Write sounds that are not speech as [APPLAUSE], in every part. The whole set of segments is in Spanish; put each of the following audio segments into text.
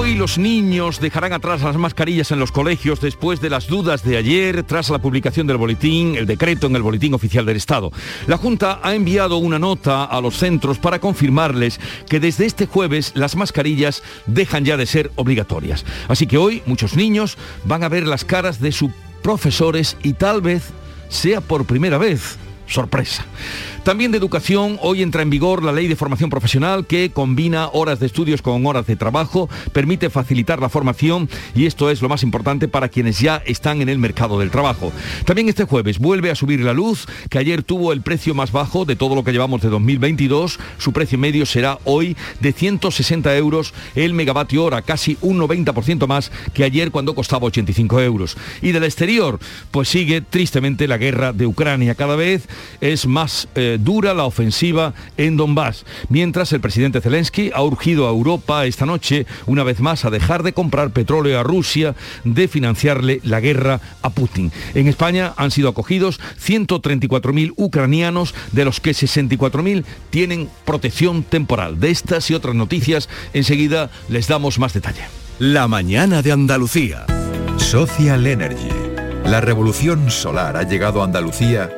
Hoy los niños dejarán atrás las mascarillas en los colegios después de las dudas de ayer tras la publicación del boletín, el decreto en el boletín oficial del Estado. La Junta ha enviado una nota a los centros para confirmarles que desde este jueves las mascarillas dejan ya de ser obligatorias. Así que hoy muchos niños van a ver las caras de sus profesores y tal vez sea por primera vez. Sorpresa. También de educación, hoy entra en vigor la ley de formación profesional que combina horas de estudios con horas de trabajo, permite facilitar la formación y esto es lo más importante para quienes ya están en el mercado del trabajo. También este jueves vuelve a subir la luz, que ayer tuvo el precio más bajo de todo lo que llevamos de 2022. Su precio medio será hoy de 160 euros el megavatio hora, casi un 90% más que ayer cuando costaba 85 euros. Y del exterior, pues sigue tristemente la guerra de Ucrania. Cada vez es más... Eh, dura la ofensiva en Donbass, mientras el presidente Zelensky ha urgido a Europa esta noche, una vez más, a dejar de comprar petróleo a Rusia, de financiarle la guerra a Putin. En España han sido acogidos 134.000 ucranianos, de los que 64.000 tienen protección temporal. De estas y otras noticias, enseguida les damos más detalle. La mañana de Andalucía. Social Energy. La revolución solar ha llegado a Andalucía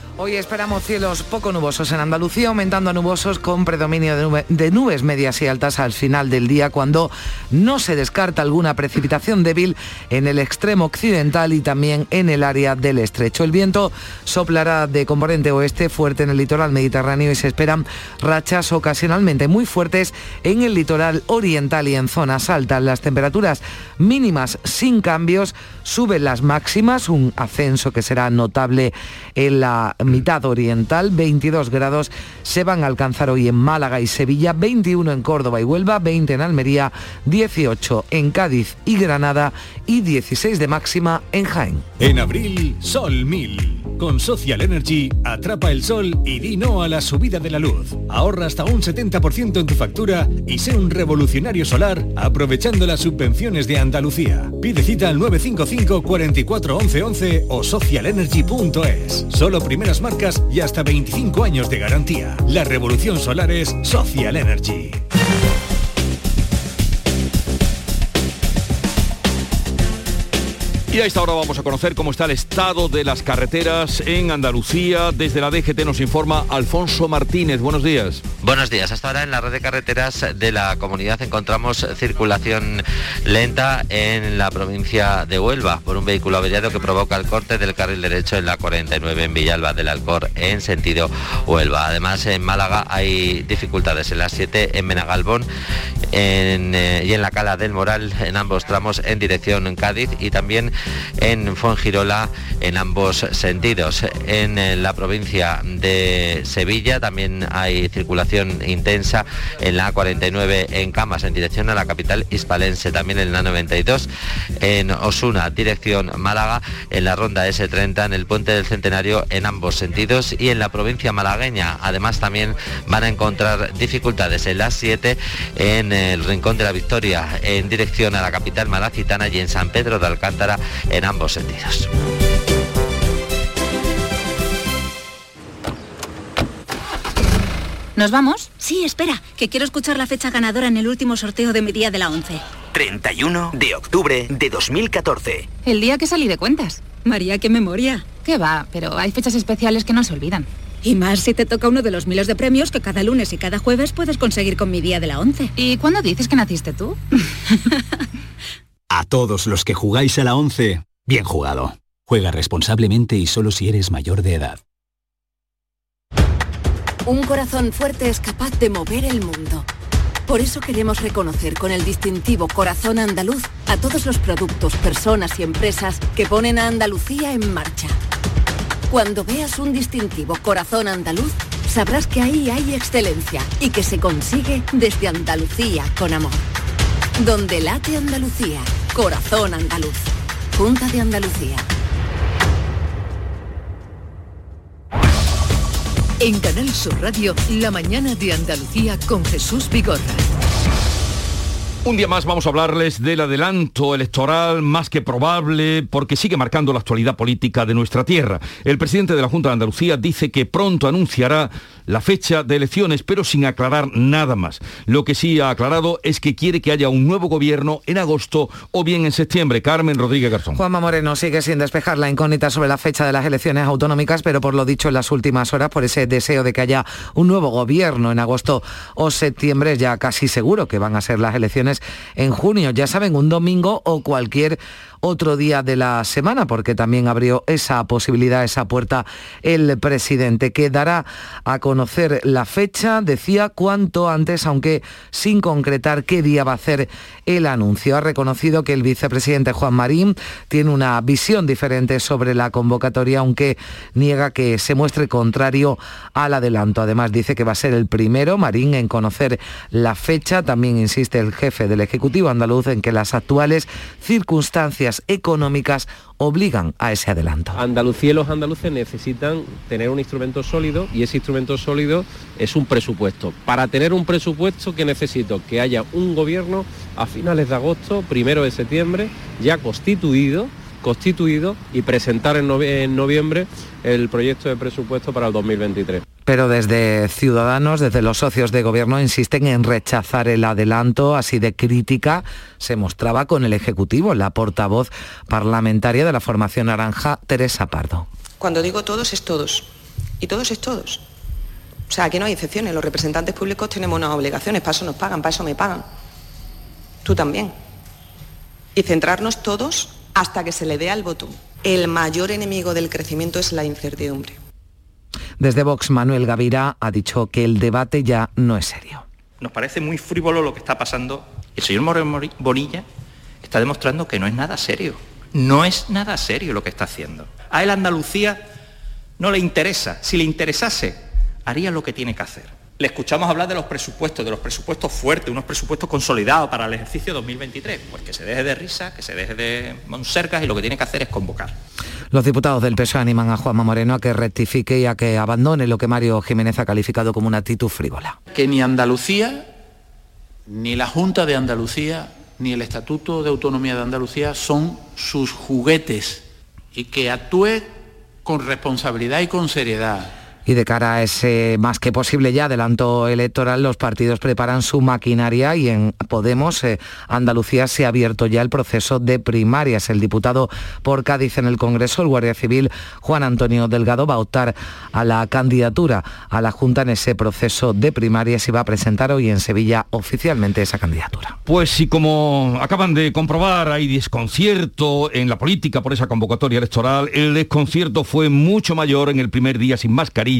Hoy esperamos cielos poco nubosos en Andalucía, aumentando a nubosos con predominio de, nubes medias y altas al final del día, cuando no se descarta alguna precipitación débil en el extremo occidental y también en el área del estrecho. El viento soplará de componente oeste fuerte en el litoral mediterráneo y se esperan rachas ocasionalmente muy fuertes en el litoral oriental y en zonas altas. Las temperaturas mínimas sin cambios suben las máximas, un ascenso que será notable en la mitad oriental, 22 grados se van a alcanzar hoy en Málaga y Sevilla, 21 en Córdoba y Huelva, 20 en Almería, 18 en Cádiz y Granada y 16 de máxima en Jaén. En abril, Sol 1000. Con Social Energy, atrapa el sol y di no a la subida de la luz. Ahorra hasta un 70% en tu factura y sé un revolucionario solar aprovechando las subvenciones de Andalucía. Pide cita al 955 44 11 11 o socialenergy.es. Solo marcas y hasta 25 años de garantía. La revolución solar es Social Energy. Y a esta hora vamos a conocer cómo está el estado de las carreteras en Andalucía. Desde la DGT nos informa Alfonso Martínez. Buenos días. Buenos días. Hasta ahora en la red de carreteras de la comunidad encontramos circulación lenta en la provincia de Huelva por un vehículo averiado que provoca el corte del carril derecho en la 49 en Villalba del Alcor en sentido Huelva. Además en Málaga hay dificultades en las 7 en Menagalbón eh, y en la Cala del Moral en ambos tramos en dirección Cádiz y también en Fuengirola en ambos sentidos. En eh, la provincia de Sevilla también hay circulación intensa en la A49 en Camas en dirección a la capital hispalense, también en la 92 en Osuna, dirección Málaga, en la ronda S30 en el puente del Centenario en ambos sentidos y en la provincia malagueña. Además también van a encontrar dificultades en las 7 en el Rincón de la Victoria en dirección a la capital malacitana y en San Pedro de Alcántara en ambos sentidos. ¿Nos vamos? Sí, espera, que quiero escuchar la fecha ganadora en el último sorteo de mi día de la 11. 31 de octubre de 2014. El día que salí de cuentas. María, qué memoria. Qué va, pero hay fechas especiales que no se olvidan. Y más si te toca uno de los miles de premios que cada lunes y cada jueves puedes conseguir con mi día de la 11. ¿Y cuándo dices que naciste tú? [LAUGHS] a todos los que jugáis a la 11, bien jugado. Juega responsablemente y solo si eres mayor de edad. Un corazón fuerte es capaz de mover el mundo. Por eso queremos reconocer con el distintivo Corazón Andaluz a todos los productos, personas y empresas que ponen a Andalucía en marcha. Cuando veas un distintivo Corazón Andaluz, sabrás que ahí hay excelencia y que se consigue desde Andalucía con amor. Donde late Andalucía, Corazón Andaluz. Junta de Andalucía. En Canal Sur Radio, la mañana de Andalucía con Jesús Vigorra. Un día más vamos a hablarles del adelanto electoral más que probable porque sigue marcando la actualidad política de nuestra tierra. El presidente de la Junta de Andalucía dice que pronto anunciará la fecha de elecciones, pero sin aclarar nada más. Lo que sí ha aclarado es que quiere que haya un nuevo gobierno en agosto o bien en septiembre. Carmen Rodríguez Garzón. Juanma Moreno sigue sin despejar la incógnita sobre la fecha de las elecciones autonómicas, pero por lo dicho en las últimas horas, por ese deseo de que haya un nuevo gobierno en agosto o septiembre, ya casi seguro que van a ser las elecciones en junio. Ya saben, un domingo o cualquier otro día de la semana, porque también abrió esa posibilidad, esa puerta el presidente, que dará a conocer la fecha, decía cuanto antes, aunque sin concretar qué día va a hacer el anuncio. Ha reconocido que el vicepresidente Juan Marín tiene una visión diferente sobre la convocatoria, aunque niega que se muestre contrario al adelanto. Además, dice que va a ser el primero, Marín, en conocer la fecha. También insiste el jefe del Ejecutivo andaluz en que las actuales circunstancias económicas obligan a ese adelanto. Andalucía y los andaluces necesitan tener un instrumento sólido y ese instrumento sólido es un presupuesto. Para tener un presupuesto que necesito que haya un gobierno a finales de agosto, primero de septiembre, ya constituido constituido y presentar en, noviembre el proyecto de presupuesto para el 2023. Pero desde Ciudadanos, desde los socios de gobierno, insisten en rechazar el adelanto, así de crítica se mostraba con el Ejecutivo, la portavoz parlamentaria de la formación naranja, Teresa Pardo. Cuando digo todos, es todos. Y todos es todos. O sea, aquí no hay excepciones. Los representantes públicos tenemos unas obligaciones, para eso nos pagan, para eso me pagan. Tú también. Y centrarnos todos hasta que se le dé al botón. El mayor enemigo del crecimiento es la incertidumbre. Desde Vox, Manuel Gavira ha dicho que el debate ya no es serio. Nos parece muy frívolo lo que está pasando. El señor Moreno Bonilla está demostrando que no es nada serio. No es nada serio lo que está haciendo. A él Andalucía no le interesa. Si le interesase, haría lo que tiene que hacer le escuchamos hablar de los presupuestos, de los presupuestos fuertes, unos presupuestos consolidados para el ejercicio 2023. Pues que se deje de risa, que se deje de monsercas y lo que tiene que hacer es convocar. Los diputados del PSOE animan a Juanma Moreno a que rectifique y a que abandone lo que Mario Jiménez ha calificado como una actitud frívola. Que ni Andalucía, ni la Junta de Andalucía, ni el Estatuto de Autonomía de Andalucía son sus juguetes y que actúe con responsabilidad y con seriedad y de cara a ese más que posible ya adelanto electoral, los partidos preparan su maquinaria y en Podemos, eh, Andalucía, se ha abierto ya el proceso de primarias. El diputado por Cádiz en el Congreso, el Guardia Civil, Juan Antonio Delgado, va a optar a la candidatura a la Junta en ese proceso de primarias y va a presentar hoy en Sevilla oficialmente esa candidatura. Pues sí, como acaban de comprobar, hay desconcierto en la política por esa convocatoria electoral. El desconcierto fue mucho mayor en el primer día sin mascarilla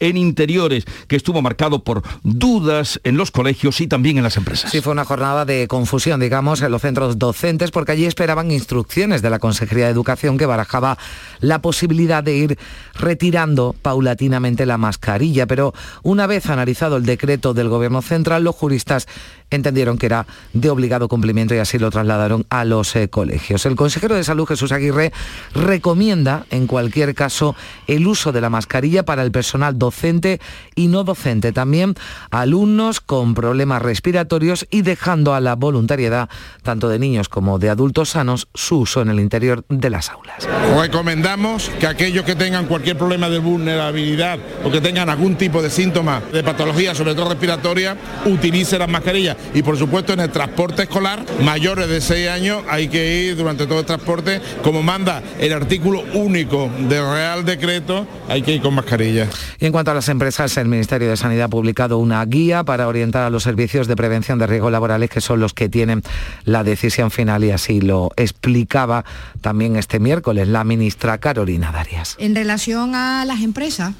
en interiores, que estuvo marcado por dudas en los colegios y también en las empresas. Sí, fue una jornada de confusión, digamos, en los centros docentes, porque allí esperaban instrucciones de la Consejería de Educación que barajaba la posibilidad de ir retirando paulatinamente la mascarilla. Pero una vez analizado el decreto del Gobierno Central, los juristas entendieron que era de obligado cumplimiento y así lo trasladaron a los eh, colegios. El consejero de Salud, Jesús Aguirre, recomienda en cualquier caso el uso de la mascarilla para el personal docente y no docente, también alumnos con problemas respiratorios y dejando a la voluntariedad, tanto de niños como de adultos sanos, su uso en el interior de las aulas. Recomendamos que aquellos que tengan cualquier problema de vulnerabilidad o que tengan algún tipo de síntoma de patología, sobre todo respiratoria, utilicen las mascarillas y por supuesto en el transporte escolar, mayores de 6 años hay que ir durante todo el transporte, como manda el artículo único del Real Decreto, hay que ir con mascarilla. Y en cuanto a las empresas, el Ministerio de Sanidad ha publicado una guía para orientar a los servicios de prevención de riesgos laborales, que son los que tienen la decisión final y así lo explicaba también este miércoles la ministra Carolina Darias. En relación a las empresas,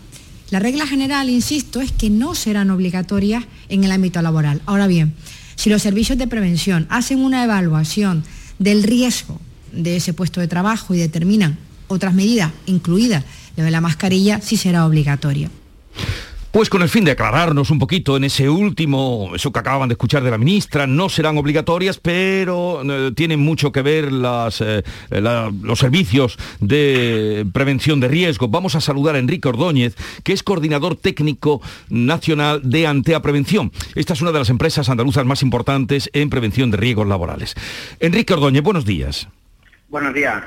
la regla general, insisto, es que no serán obligatorias en el ámbito laboral. Ahora bien, si los servicios de prevención hacen una evaluación del riesgo de ese puesto de trabajo y determinan otras medidas, incluidas lo de la mascarilla, sí será obligatorio. Pues con el fin de aclararnos un poquito en ese último, eso que acaban de escuchar de la ministra, no serán obligatorias, pero eh, tienen mucho que ver las, eh, la- los servicios de prevención de riesgo. Vamos a saludar a Enrique Ordóñez, que es coordinador técnico nacional de Antea Prevención. Esta es una de las empresas andaluzas más importantes en prevención de riesgos laborales. Enrique Ordóñez, buenos días. Buenos días.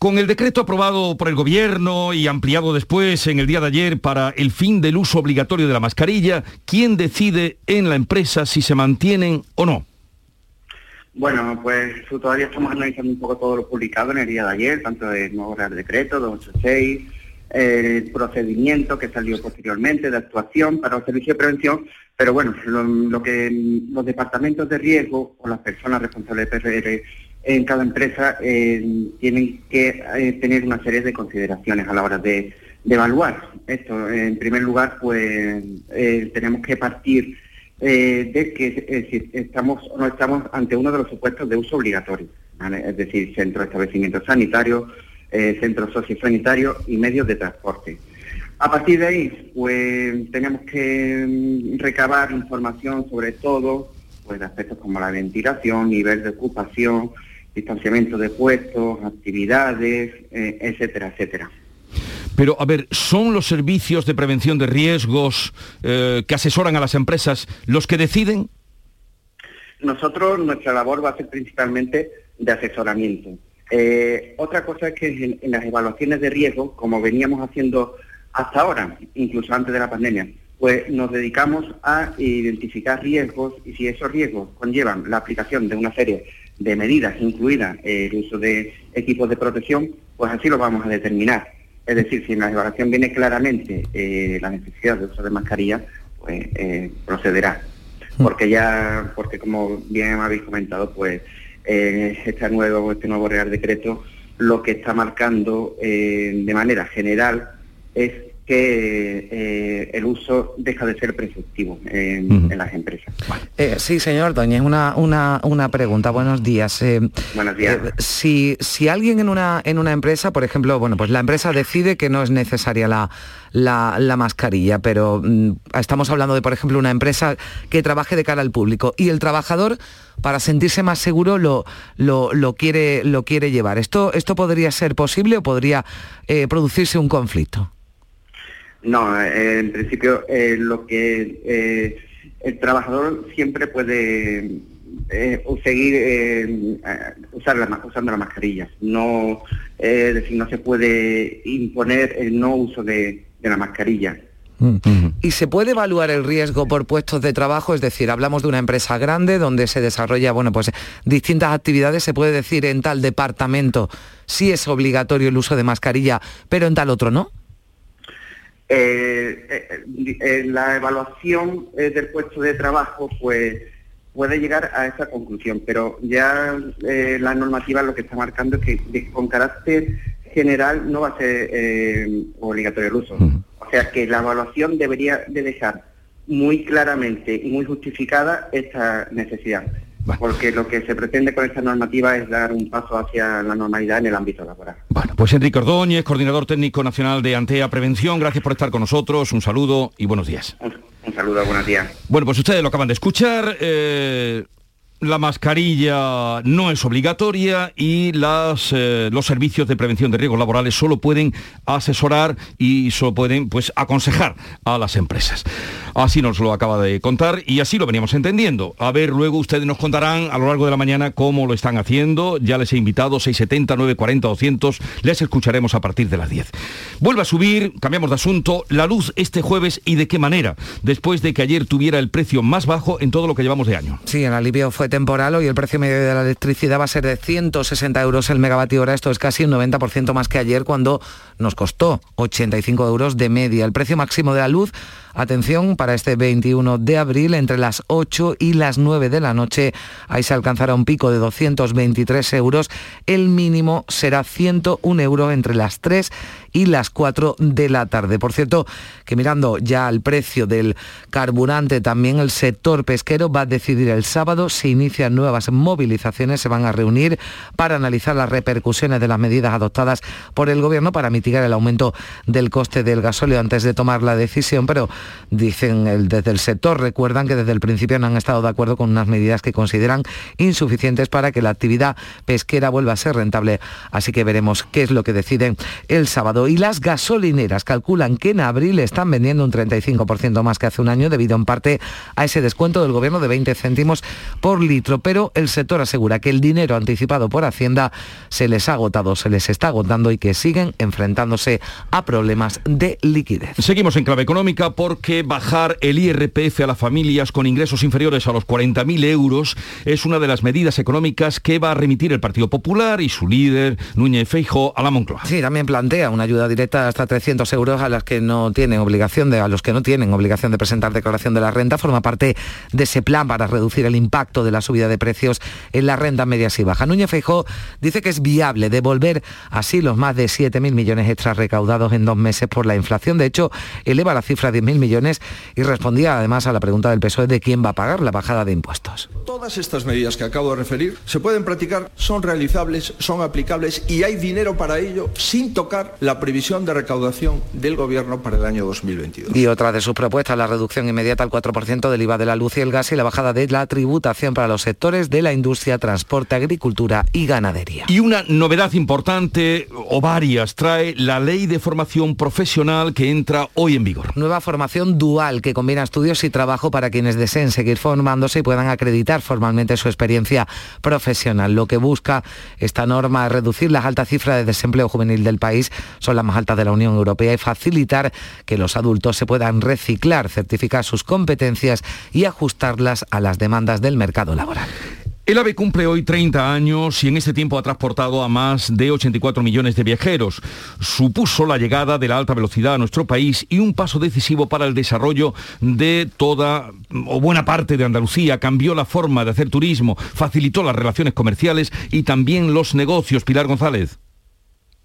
Con el decreto aprobado por el Gobierno y ampliado después en el día de ayer para el fin del uso obligatorio de la mascarilla, ¿quién decide en la empresa si se mantienen o no? Bueno, pues todavía estamos analizando un poco todo lo publicado en el día de ayer, tanto el nuevo Real Decreto 286, el procedimiento que salió posteriormente de actuación para los servicios de prevención, pero bueno, lo, lo que los departamentos de riesgo o las personas responsables de PRR en cada empresa eh, tienen que eh, tener una serie de consideraciones a la hora de, evaluar esto. En primer lugar, pues eh, tenemos que partir eh, de que si estamos o no estamos ante uno de los supuestos de uso obligatorio, es decir, centros de establecimientos sanitarios, centros sociosanitarios y medios de transporte. A partir de ahí, pues tenemos que mm, recabar información sobre todo, pues aspectos como la ventilación, nivel de ocupación, distanciamiento de puestos, actividades, eh, etcétera, etcétera. Pero, a ver, ¿son los servicios de prevención de riesgos eh, que asesoran a las empresas los que deciden? Nosotros, nuestra labor va a ser principalmente de asesoramiento. Eh, otra cosa es que en, en las evaluaciones de riesgo, como veníamos haciendo hasta ahora, incluso antes de la pandemia, pues nos dedicamos a identificar riesgos y si esos riesgos conllevan la aplicación de una serie de medidas, incluida el uso de equipos de protección, pues así lo vamos a determinar. Es decir, si en la evaluación viene claramente eh, la necesidad de uso de mascarilla, pues eh, procederá. Porque ya, porque como bien habéis comentado, pues eh, este nuevo, este nuevo Real Decreto lo que está marcando eh, de manera general es que eh, el uso deja de ser preceptivo en, en las empresas. Eh, sí, señor Doñez, una, una, una pregunta. Buenos días. Eh, Buenos días. si, si alguien en una, en una empresa, por ejemplo, bueno, pues la empresa decide que no es necesaria la, la, la mascarilla, pero mm, estamos hablando de, por ejemplo, una empresa que trabaje de cara al público y el trabajador, para sentirse más seguro, lo, lo, lo quiere, lo quiere llevar. ¿Esto, ¿Esto podría ser posible o podría producirse un conflicto? No, eh, en principio eh, lo que eh, el trabajador siempre puede eh, seguir usar la usando la mascarilla. No, eh, es decir, no se puede imponer el no uso de, de la mascarilla. ¿Y se puede evaluar el riesgo por puestos de trabajo? Es decir, hablamos de una empresa grande donde se desarrolla, bueno, pues distintas actividades. Se puede decir en tal departamento sí es obligatorio el uso de mascarilla, pero en tal otro no. Eh, eh, la evaluación eh, del puesto de trabajo pues puede llegar a esa conclusión, pero ya eh, la normativa lo que está marcando es que de- con carácter general no va a ser eh, obligatorio el uso. O sea que la evaluación debería de dejar muy claramente y muy justificada esta necesidad. Porque lo que se pretende con esta normativa es dar un paso hacia la normalidad en el ámbito laboral. Pues Enrique Ordóñez, coordinador técnico nacional de Antea Prevención, gracias por estar con nosotros, un saludo y buenos días. Un saludo, buenos días. Bueno, pues ustedes lo acaban de escuchar. eh, la mascarilla no es obligatoria y las, eh, los servicios de prevención de riesgos laborales solo pueden asesorar y solo pueden pues, aconsejar a las empresas. Así nos lo acaba de contar y así lo veníamos entendiendo. A ver, luego ustedes nos contarán a lo largo de la mañana cómo lo están haciendo. Ya les he invitado 670, 940, 200. Les escucharemos a partir de las 10. Vuelve a subir, cambiamos de asunto, la luz este jueves y de qué manera, después de que ayer tuviera el precio más bajo en todo lo que llevamos de año. Sí, el alivio fue temporal. Hoy el precio medio de la electricidad va a ser de 160 euros el megavatio hora. Esto es casi un 90% más que ayer cuando nos costó 85 euros de media. El precio máximo de la luz, atención, para este 21 de abril, entre las 8 y las 9 de la noche, ahí se alcanzará un pico de 223 euros. El mínimo será 101 euros entre las 3 y las 4 de la tarde. Por cierto, que mirando ya al precio del carburante, también el sector pesquero va a decidir el sábado si inician nuevas movilizaciones, se van a reunir para analizar las repercusiones de las medidas adoptadas por el gobierno para mitigar el aumento del coste del gasóleo antes de tomar la decisión, pero dicen desde el sector, recuerdan que desde el principio no han estado de acuerdo con unas medidas que consideran insuficientes para que la actividad pesquera vuelva a ser rentable. Así que veremos qué es lo que deciden el sábado. Y las gasolineras calculan que en abril están vendiendo un 35% más que hace un año debido en parte a ese descuento del gobierno de 20 céntimos por litro. Pero el sector asegura que el dinero anticipado por Hacienda se les ha agotado, se les está agotando y que siguen enfrentándose a problemas de liquidez. Seguimos en clave económica porque bajar el IRPF a las familias con ingresos inferiores a los 40.000 euros es una de las medidas económicas que va a remitir el Partido Popular y su líder, Núñez Feijo, a la Moncloa. Sí, también plantea una ayuda directa hasta 300 euros a las que no tienen obligación de, a los que no tienen obligación de presentar declaración de la renta. Forma parte de ese plan para reducir el impacto de la subida de precios en la renta medias y baja. Núñez Feijo dice que es viable devolver así los más de 7.000 millones extras recaudados en dos meses por la inflación. De hecho, eleva la cifra a 10.000 millones y respondía además a la pregunta del PSOE de quién va a pagar la bajada de impuestos. Todas estas medidas que acabo de referir se pueden practicar, son realizables, son aplicables y hay dinero para ello sin tocar la previsión de recaudación del Gobierno para el año 2022. Y otra de sus propuestas, la reducción inmediata al 4% del IVA de la luz y el gas y la bajada de la tributación para los sectores de la industria, transporte, agricultura y ganadería. Y una novedad importante, o varias, trae la ley de formación profesional que entra hoy en vigor. Nueva formación dual que combina estudios y trabajo para quienes deseen seguir formándose y puedan acreditar formalmente su experiencia profesional. Lo que busca esta norma es reducir las altas cifras de desempleo juvenil del país, son las más altas de la Unión Europea, y facilitar que los adultos se puedan reciclar, certificar sus competencias y ajustarlas a las demandas del mercado laboral. El AVE cumple hoy 30 años y en este tiempo ha transportado a más de 84 millones de viajeros. Supuso la llegada de la alta velocidad a nuestro país y un paso decisivo para el desarrollo de toda o buena parte de Andalucía. Cambió la forma de hacer turismo, facilitó las relaciones comerciales y también los negocios. Pilar González.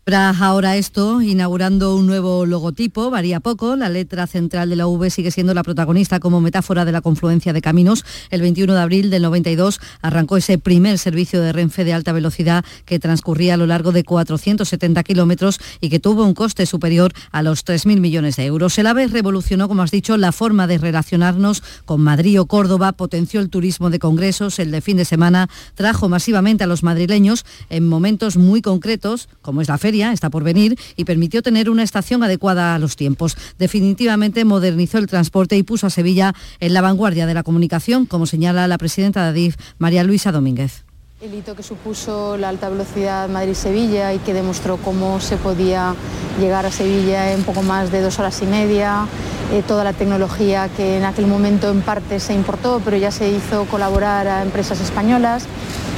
Tras ahora esto, inaugurando un nuevo logotipo, varía poco, la letra central de la V sigue siendo la protagonista como metáfora de la confluencia de caminos. El 21 de abril del 92 arrancó ese primer servicio de Renfe de alta velocidad que transcurría a lo largo de 470 kilómetros y que tuvo un coste superior a los 3.000 millones de euros. El AVE revolucionó, como has dicho, la forma de relacionarnos con Madrid o Córdoba, potenció el turismo de congresos, el de fin de semana, trajo masivamente a los madrileños en momentos muy concretos, como es la feria está por venir y permitió tener una estación adecuada a los tiempos. Definitivamente modernizó el transporte y puso a Sevilla en la vanguardia de la comunicación, como señala la presidenta de ADIF, María Luisa Domínguez. El hito que supuso la alta velocidad Madrid-Sevilla y que demostró cómo se podía llegar a Sevilla en poco más de dos horas y media, eh, toda la tecnología que en aquel momento en parte se importó, pero ya se hizo colaborar a empresas españolas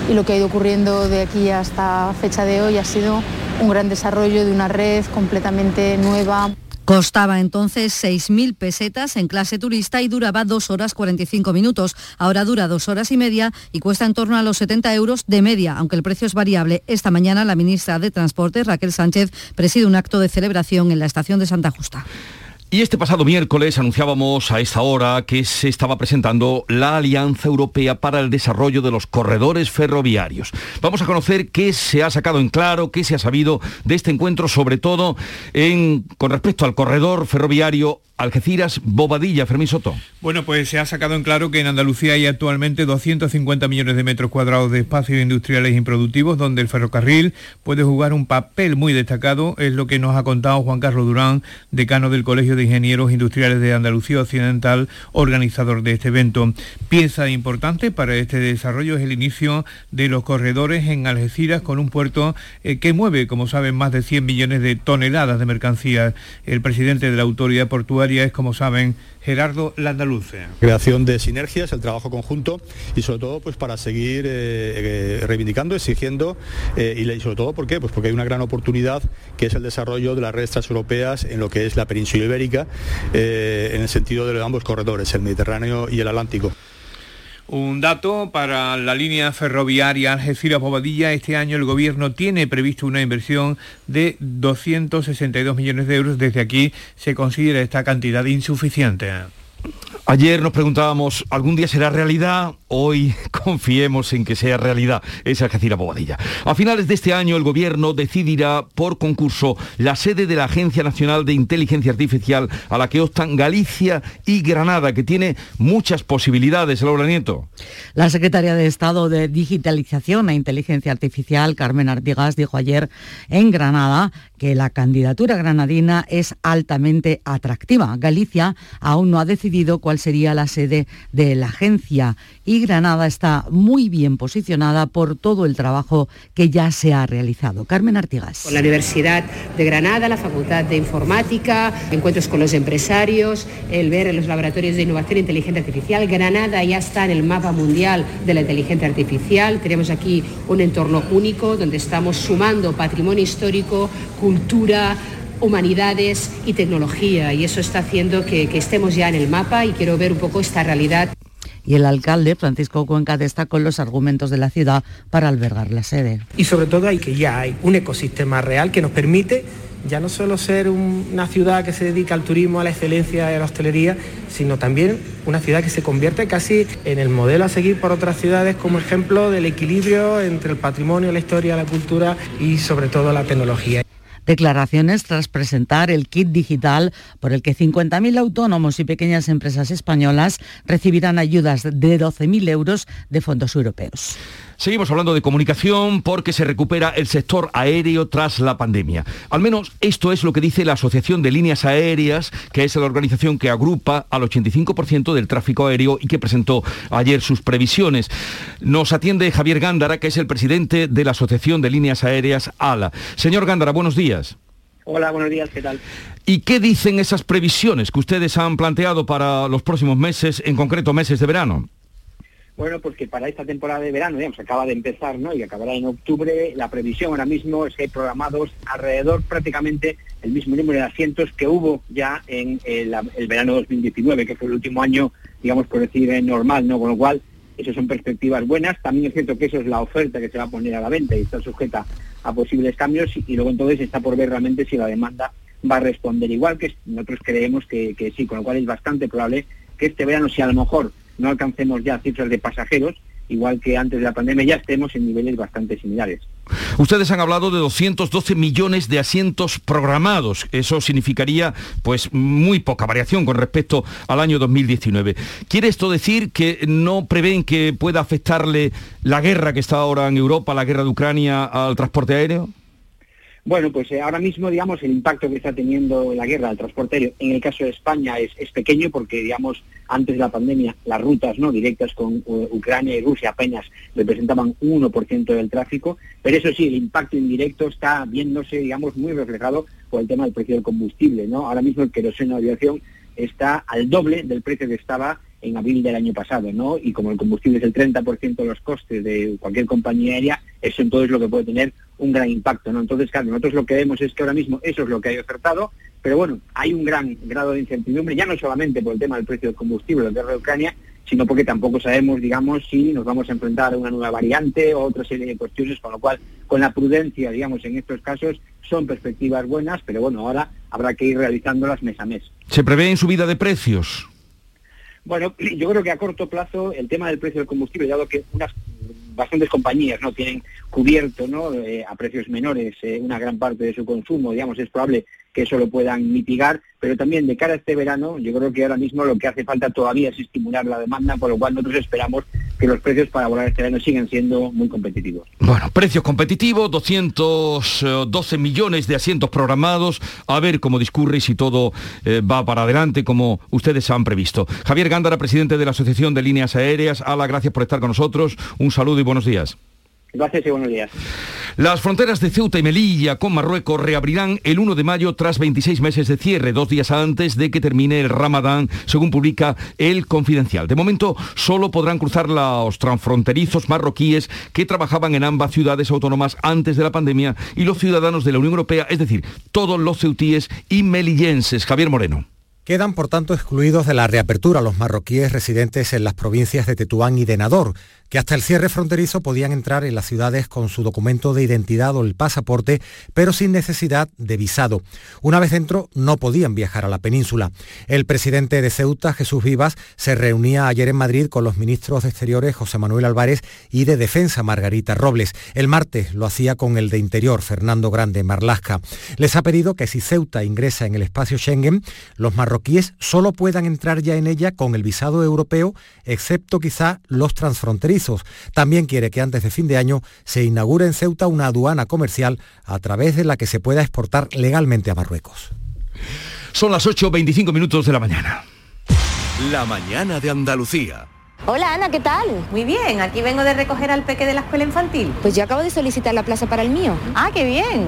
y lo que ha ido ocurriendo de aquí hasta fecha de hoy ha sido un gran desarrollo de una red completamente nueva. Costaba entonces 6.000 pesetas en clase turista y duraba 2 horas 45 minutos. Ahora dura 2 horas y media y cuesta en torno a los 70 euros de media, aunque el precio es variable. Esta mañana la ministra de Transporte, Raquel Sánchez, preside un acto de celebración en la estación de Santa Justa. Y este pasado miércoles anunciábamos a esta hora que se estaba presentando la Alianza Europea para el Desarrollo de los Corredores Ferroviarios. Vamos a conocer qué se ha sacado en claro, qué se ha sabido de este encuentro, sobre todo en, con respecto al corredor ferroviario Algeciras, Bobadilla, Fermín Soto. Bueno, pues se ha sacado en claro que en Andalucía hay actualmente 250 millones de metros cuadrados de espacios industriales improductivos donde el ferrocarril puede jugar un papel muy destacado, es lo que nos ha contado Juan Carlos Durán, decano del Colegio de Ingenieros Industriales de Andalucía Occidental, organizador de este evento. Pieza importante para este desarrollo es el inicio de los corredores en Algeciras con un puerto eh, que mueve, como saben, más de 100 millones de toneladas de mercancías. El presidente de la autoridad portuaria es, como saben, Gerardo Landaluce. Creación de sinergias, el trabajo conjunto y sobre todo pues para seguir eh, eh, reivindicando, exigiendo eh, y sobre todo ¿por qué? Pues porque hay una gran oportunidad que es el desarrollo de las redes transeuropeas en lo que es la península ibérica en el sentido de ambos corredores, el Mediterráneo y el Atlántico. Un dato para la línea ferroviaria Algeciras-Bobadilla. Este año el gobierno tiene previsto una inversión de 262 millones de euros. Desde aquí se considera esta cantidad insuficiente. Ayer nos preguntábamos, ¿algún día será realidad? Hoy [LAUGHS] confiemos en que sea realidad esa Algeciras Bobadilla. A finales de este año el gobierno decidirá por concurso la sede de la Agencia Nacional de Inteligencia Artificial a la que optan Galicia y Granada, que tiene muchas posibilidades. Laura Nieto. La secretaria de Estado de Digitalización e Inteligencia Artificial, Carmen Artigas, dijo ayer en Granada que la candidatura granadina es altamente atractiva. Galicia aún no ha decidido cuál sería la sede de la agencia y Granada está muy bien posicionada por todo el trabajo que ya se ha realizado. Carmen Artigas. Con la Universidad de Granada, la Facultad de Informática, encuentros con los empresarios, el ver los laboratorios de innovación e inteligencia artificial. Granada ya está en el mapa mundial de la inteligencia artificial. Tenemos aquí un entorno único donde estamos sumando patrimonio histórico, cultura, humanidades y tecnología y eso está haciendo que, estemos ya en el mapa y quiero ver un poco esta realidad. Y el alcalde, Francisco Cuenca, destacó los argumentos de la ciudad para albergar la sede. Y sobre todo hay que ya hay un ecosistema real que nos permite ya no solo ser una ciudad que se dedica al turismo, a la excelencia y a la hostelería, sino también una ciudad que se convierte casi en el modelo a seguir por otras ciudades como ejemplo del equilibrio entre el patrimonio, la historia, la cultura y sobre todo la tecnología. Declaraciones tras presentar el kit digital por el que 50.000 autónomos y pequeñas empresas españolas recibirán ayudas de 12.000 euros de fondos europeos. Seguimos hablando de comunicación porque se recupera el sector aéreo tras la pandemia. Al menos esto es lo que dice la Asociación de Líneas Aéreas, que es la organización que agrupa al 85% del tráfico aéreo y que presentó ayer sus previsiones. Nos atiende Javier Gándara, que es el presidente de la Asociación de Líneas Aéreas ALA. Señor Gándara, buenos días. Hola, buenos días, ¿qué tal? ¿Y qué dicen esas previsiones que ustedes han planteado para los próximos meses, en concreto meses de verano? Bueno, pues que para esta temporada de verano, digamos, acaba de empezar, ¿no? Y acabará en octubre, la previsión ahora mismo es que hay programados alrededor prácticamente el mismo número de asientos que hubo ya en el, el verano 2019, que fue el último año, digamos, por decir, normal, ¿no? Con lo cual, eso son perspectivas buenas. También es cierto que eso es la oferta que se va a poner a la venta y está sujeta a posibles cambios y luego entonces está por ver realmente si la demanda va a responder igual, que nosotros creemos que sí, con lo cual es bastante probable que este verano, si a lo mejor no alcancemos ya cifras de pasajeros, igual que antes de la pandemia, ya estemos en niveles bastante similares. Ustedes han hablado de 212 millones de asientos programados. Eso significaría pues muy poca variación con respecto al año 2019. ¿Quiere esto decir que no prevén que pueda afectarle la guerra que está ahora en Europa, la guerra de Ucrania, al transporte aéreo? Bueno, pues eh, ahora mismo, digamos, el impacto que está teniendo la guerra al transporte aéreo en el caso de España es, pequeño porque, digamos, antes de la pandemia las rutas no directas con uh, Ucrania y Rusia apenas representaban un 1% del tráfico, pero eso sí, el impacto indirecto está viéndose, digamos, muy reflejado por el tema del precio del combustible, ¿no? Ahora mismo el queroseno de aviación está al doble del precio que estaba en abril del año pasado, ¿no? Y como el combustible es el 30% de los costes de cualquier compañía aérea, eso entonces lo que puede tener un gran impacto, ¿no? Entonces, claro, nosotros lo que vemos es que ahora mismo eso es lo que hay ofertado, pero bueno, hay un gran grado de incertidumbre, ya no solamente por el tema del precio del combustible, la guerra de Ucrania, sino porque tampoco sabemos, digamos, si nos vamos a enfrentar a una nueva variante o otra serie de cuestiones, con lo cual, con la prudencia, digamos, en estos casos, son perspectivas buenas, pero bueno, ahora habrá que ir realizándolas mes a mes. ¿Se prevé en subida de precios? Bueno, [CLEARS THROAT] yo creo que a corto plazo el tema del precio del combustible, dado que unas bastantes compañías no tienen cubierto ¿no? Eh, a precios menores eh, una gran parte de su consumo, digamos, es probable que eso lo puedan mitigar, pero también de cara a este verano, yo creo que ahora mismo lo que hace falta todavía es estimular la demanda, por lo cual nosotros esperamos que los precios para volar este verano sigan siendo muy competitivos. Bueno, precios competitivos, 212 millones de asientos programados, a ver cómo discurre y si todo eh, va para adelante como ustedes han previsto. Javier Gándara, presidente de la Asociación de Líneas Aéreas, Ala, gracias por estar con nosotros, un saludo y buenos días. Gracias y buenos días. Las fronteras de Ceuta y Melilla con Marruecos reabrirán el 1 de mayo tras 26 meses de cierre, dos días antes de que termine el Ramadán, según publica el Confidencial. De momento solo podrán cruzar los transfronterizos marroquíes que trabajaban en ambas ciudades autónomas antes de la pandemia y los ciudadanos de la Unión Europea, es decir, todos los ceutíes y melillenses. Javier Moreno. Quedan, por tanto, excluidos de la reapertura los marroquíes residentes en las provincias de Tetuán y de Nador, que hasta el cierre fronterizo podían entrar en las ciudades con su documento de identidad o el pasaporte, pero sin necesidad de visado. Una vez dentro, no podían viajar a la península. El presidente de Ceuta, Jesús Vivas, se reunía ayer en Madrid con los ministros de Exteriores, José Manuel Álvarez, y de Defensa, Margarita Robles. El martes lo hacía con el de Interior, Fernando Grande Marlasca. Les ha pedido que si Ceuta ingresa en el espacio Schengen, los marroquíes solo puedan entrar ya en ella con el visado europeo, excepto quizá los transfronterizos. También quiere que antes de fin de año se inaugure en Ceuta una aduana comercial a través de la que se pueda exportar legalmente a Marruecos. Son las 8.25 minutos de la mañana. La mañana de Andalucía. Hola Ana, ¿qué tal? Muy bien, aquí vengo de recoger al peque de la escuela infantil. Pues yo acabo de solicitar la plaza para el mío. Ah, qué bien.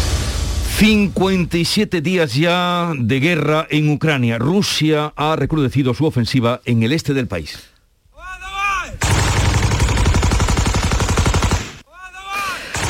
57 días ya de guerra en Ucrania. Rusia ha recrudecido su ofensiva en el este del país.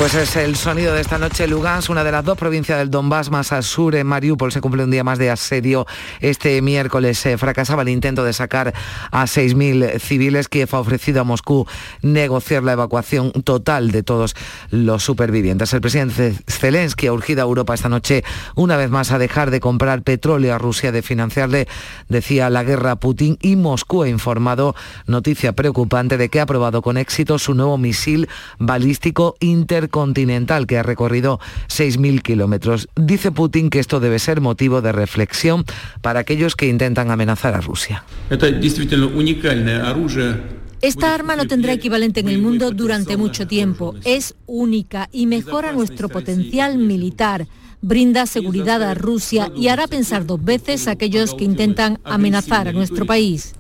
Pues es el sonido de esta noche. Lugansk, una de las dos provincias del Donbass más al sur, en Mariupol, se cumple un día más de asedio. Este miércoles eh, fracasaba el intento de sacar a 6.000 civiles. Kiev ha ofrecido a Moscú negociar la evacuación total de todos los supervivientes. El presidente Zelensky ha urgido a Europa esta noche una vez más a dejar de comprar petróleo a Rusia, de financiarle, decía, la guerra a Putin y Moscú ha informado, noticia preocupante, de que ha aprobado con éxito su nuevo misil balístico inter continental que ha recorrido 6.000 kilómetros. Dice Putin que esto debe ser motivo de reflexión para aquellos que intentan amenazar a Rusia. Esta arma no tendrá equivalente en el mundo durante mucho tiempo. Es única y mejora nuestro potencial militar brinda seguridad a Rusia y hará pensar dos veces a aquellos que intentan amenazar a nuestro país.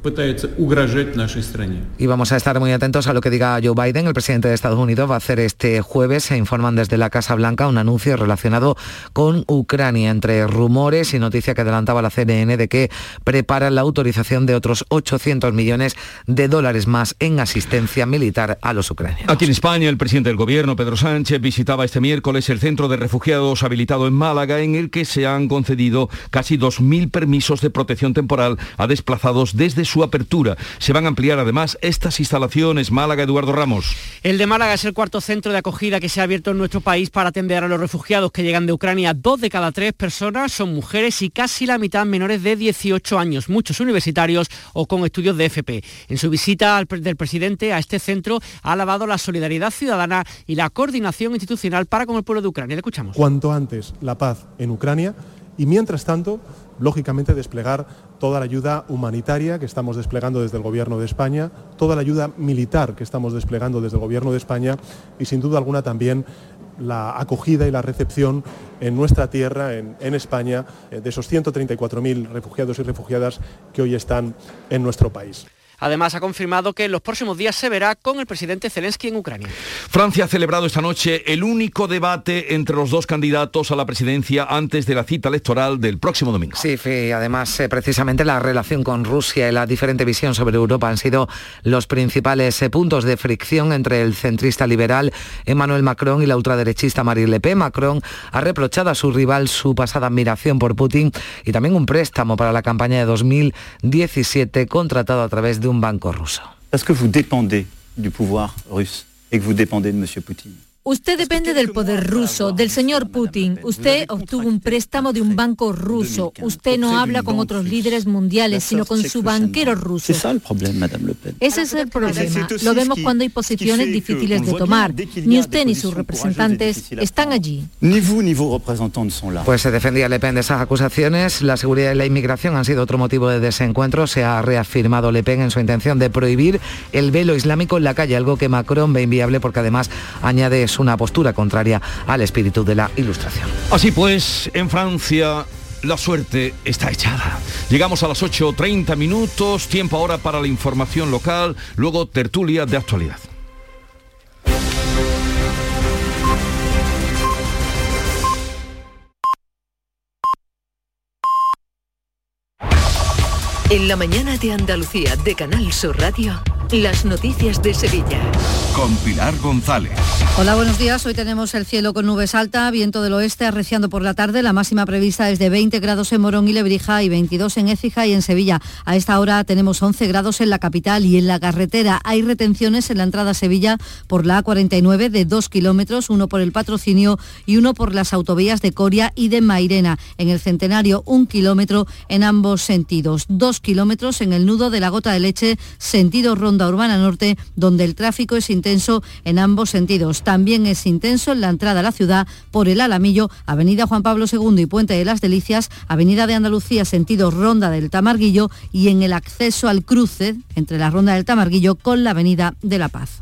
Y vamos a estar muy atentos a lo que diga Joe Biden. El presidente de Estados Unidos va a hacer este jueves, se informan desde la Casa Blanca, un anuncio relacionado con Ucrania, entre rumores y noticia que adelantaba la CNN de que prepara la autorización de otros 800 millones de dólares más en asistencia militar a los ucranianos. Aquí en España, el presidente del gobierno, Pedro Sánchez, visitaba este miércoles el centro de refugiados habilitado en Málaga, en el que se han concedido casi 2.000 permisos de protección temporal a desplazados desde su apertura. Se van a ampliar además estas instalaciones. Málaga, Eduardo Ramos. El de Málaga es el cuarto centro de acogida que se ha abierto en nuestro país para atender a los refugiados que llegan de Ucrania. Dos de cada tres personas son mujeres y casi la mitad menores de 18 años, muchos universitarios o con estudios de FP. En su visita del presidente a este centro ha alabado la solidaridad ciudadana y la coordinación institucional para con el pueblo de Ucrania. Le escuchamos. Cuanto antes la paz en Ucrania y mientras tanto, lógicamente, desplegar toda la ayuda humanitaria que estamos desplegando desde el Gobierno de España, toda la ayuda militar que estamos desplegando desde el Gobierno de España y sin duda alguna también la acogida y la recepción en nuestra tierra, en, en España, eh, de esos 134.000 refugiados y refugiadas que hoy están en nuestro país. Además, ha confirmado que en los próximos días se verá con el presidente Zelensky en Ucrania. Francia ha celebrado esta noche el único debate entre los dos candidatos a la presidencia antes de la cita electoral del próximo domingo. Sí, además, eh, precisamente la relación con Rusia y la diferente visión sobre Europa han sido los principales eh, puntos de fricción entre el centrista liberal Emmanuel Macron y la ultraderechista Marine Le Pen. Macron ha reprochado a su rival su pasada admiración por Putin y también un préstamo para la campaña de 2017 contratado a través de un banco ruso. Parce que vous dépendez du pouvoir russe et que vous dépendez de M. Poutine. Usted depende del poder ruso, del señor Putin. Usted obtuvo un préstamo de un banco ruso. Usted no habla con otros líderes mundiales, sino con su banquero ruso. Ese es el problema. Lo vemos cuando hay posiciones difíciles de tomar. Ni usted ni sus representantes están allí. Pues se defendía Le Pen de esas acusaciones. La seguridad y la inmigración han sido otro motivo de desencuentro. Se ha reafirmado Le Pen en su intención de prohibir el velo islámico en la calle, algo que Macron ve inviable porque además añade una postura contraria al espíritu de la ilustración. Así pues, en Francia la suerte está echada. Llegamos a las 8.30 minutos, tiempo ahora para la información local, luego tertulia de actualidad. En la mañana de Andalucía de Canal Sur Radio. Las noticias de Sevilla. Con Pilar González. Hola, buenos días. Hoy tenemos el cielo con nubes alta, viento del oeste arreciando por la tarde. La máxima prevista es de 20 grados en Morón y Lebrija y 22 en Écija y en Sevilla. A esta hora tenemos 11 grados en la capital y en la carretera. Hay retenciones en la entrada a Sevilla por la A49 de 2 kilómetros, uno por el patrocinio y uno por las autovías de Coria y de Mairena. En el centenario, un kilómetro en ambos sentidos. Dos kilómetros en el nudo de la gota de leche, sentido Urbana Norte, donde el tráfico es intenso en ambos sentidos. También es intenso en la entrada a la ciudad por el Alamillo, Avenida Juan Pablo II y Puente de las Delicias, Avenida de Andalucía, sentido Ronda del Tamarguillo y en el acceso al cruce entre la Ronda del Tamarguillo con la Avenida de la Paz.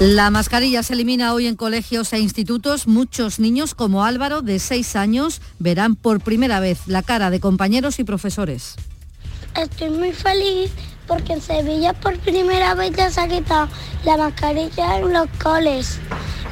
la mascarilla se elimina hoy en colegios e institutos. Muchos niños, como Álvaro, de 6 años, verán por primera vez la cara de compañeros y profesores. Estoy muy feliz porque en Sevilla por primera vez ya se ha quitado la mascarilla en los coles.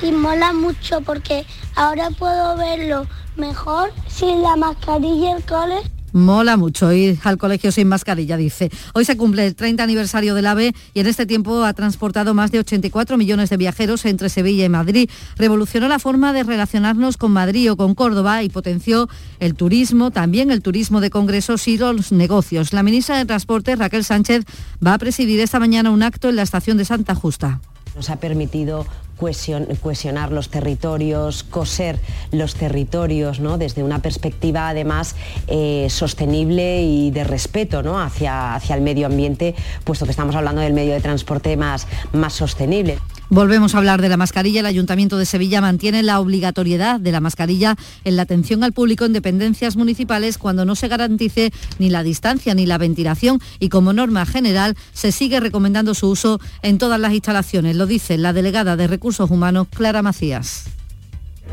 Y mola mucho porque ahora puedo verlo mejor sin la mascarilla en el cole. Mola mucho ir al colegio sin mascarilla, dice. Hoy se cumple el 30 aniversario del AVE y en este tiempo ha transportado más de 84 millones de viajeros entre Sevilla y Madrid. Revolucionó la forma de relacionarnos con Madrid o con Córdoba y potenció el turismo, también el turismo de congresos y los negocios. La ministra de Transporte, Raquel Sánchez, va a presidir esta mañana un acto en la estación de Santa Justa. Nos ha permitido cohesionar los territorios, coser los territorios, ¿no? desde una perspectiva además eh, sostenible y de respeto ¿no? hacia, hacia el medio ambiente, puesto que estamos hablando del medio de transporte más, más sostenible. Volvemos a hablar de la mascarilla. El Ayuntamiento de Sevilla mantiene la obligatoriedad de la mascarilla en la atención al público en dependencias municipales cuando no se garantice ni la distancia ni la ventilación y como norma general se sigue recomendando su uso en todas las instalaciones. Lo dice la delegada de Recursos Humanos, Clara Macías.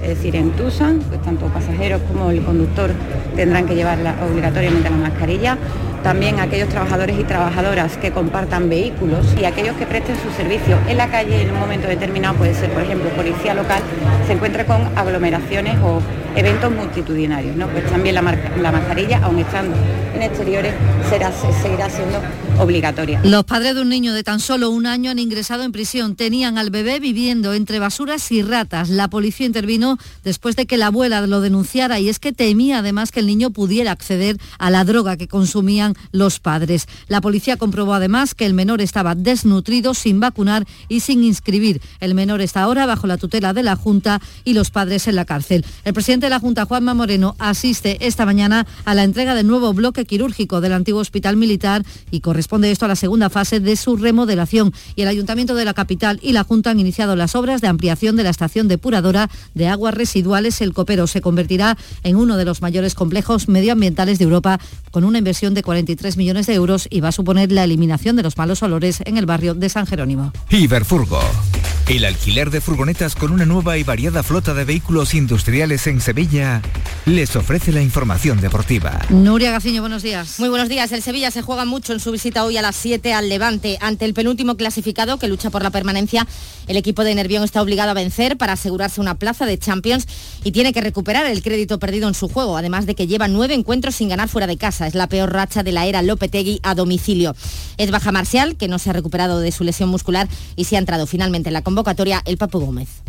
Es decir, en Tusan, pues tanto pasajeros como el conductor tendrán que llevar obligatoriamente la mascarilla también aquellos trabajadores y trabajadoras que compartan vehículos y aquellos que presten su servicio en la calle en un momento determinado, puede ser por ejemplo policía local, se encuentre con aglomeraciones o eventos multitudinarios. ¿no? Pues también la, la mascarilla, aun estando en exteriores, será, seguirá siendo obligatoria. Los padres de un niño de tan solo un año han ingresado en prisión. Tenían al bebé viviendo entre basuras y ratas. La policía intervino después de que la abuela lo denunciara y es que temía además que el niño pudiera acceder a la droga que consumían los padres. La policía comprobó además que el menor estaba desnutrido, sin vacunar y sin inscribir. El menor está ahora bajo la tutela de la Junta y los padres en la cárcel. El presidente de la Junta, Juanma Moreno, asiste esta mañana a la entrega del nuevo bloque quirúrgico del antiguo hospital militar y corresponde esto a la segunda fase de su remodelación. Y el Ayuntamiento de la capital y la Junta han iniciado las obras de ampliación de la estación depuradora de aguas residuales. El Copero se convertirá en uno de los mayores complejos medioambientales de Europa con una inversión de 43 millones de euros y va a suponer la eliminación de los malos olores en el barrio de San Jerónimo. El alquiler de furgonetas con una nueva y variada flota de vehículos industriales en Sevilla les ofrece la información deportiva. Nuria Gaciño, buenos días. Muy buenos días. El Sevilla se juega mucho en su visita hoy a las 7 al Levante. Ante el penúltimo clasificado que lucha por la permanencia, el equipo de Nervión está obligado a vencer para asegurarse una plaza de Champions y tiene que recuperar el crédito perdido en su juego, además de que lleva nueve encuentros sin ganar fuera de casa. Es la peor racha de la era Lopetegui a domicilio. Es baja Marcial, que no se ha recuperado de su lesión muscular y se ha entrado finalmente en la convocatoria el Papu Gómez.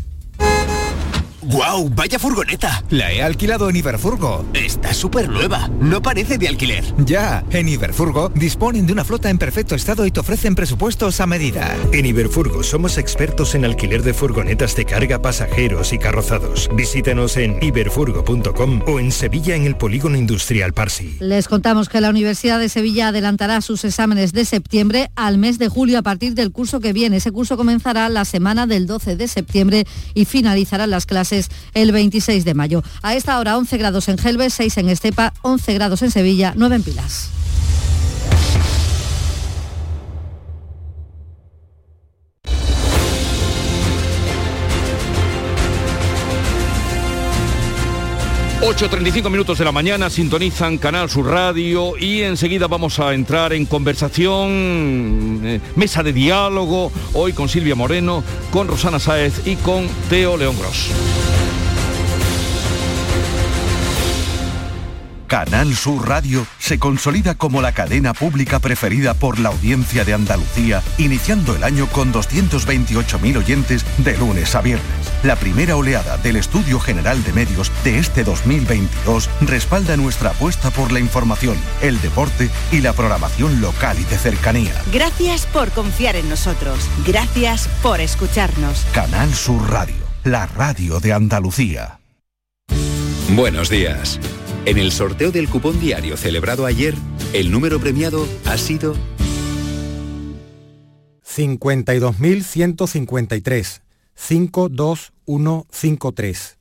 ¡Guau! Wow, ¡Vaya furgoneta! La he alquilado en Iberfurgo. Está súper nueva. No parece de alquiler. Ya, en Iberfurgo disponen de una flota en perfecto estado y te ofrecen presupuestos a medida. En Iberfurgo somos expertos en alquiler de furgonetas de carga, pasajeros y carrozados. Visítanos en iberfurgo.com o en Sevilla en el Polígono Industrial Parsi. Les contamos que la Universidad de Sevilla adelantará sus exámenes de septiembre al mes de julio a partir del curso que viene. Ese curso comenzará la semana del 12 de septiembre y finalizarán las clases el 26 de mayo. A esta hora 11 grados en Gelbes, 6 en Estepa, 11 grados en Sevilla, 9 en Pilas. ...8.35 minutos de la mañana, sintonizan Canal Sur Radio y enseguida vamos a entrar en conversación, eh, mesa de diálogo, hoy con Silvia Moreno, con Rosana Sáez y con Teo León Gross. Canal Sur Radio se consolida como la cadena pública preferida por la audiencia de Andalucía, iniciando el año con 228.000 oyentes de lunes a viernes. La primera oleada del Estudio General de Medios de este 2022 respalda nuestra apuesta por la información, el deporte y la programación local y de cercanía. Gracias por confiar en nosotros. Gracias por escucharnos. Canal Sur Radio, la radio de Andalucía. Buenos días. En el sorteo del cupón diario celebrado ayer, el número premiado ha sido 52.153 52153.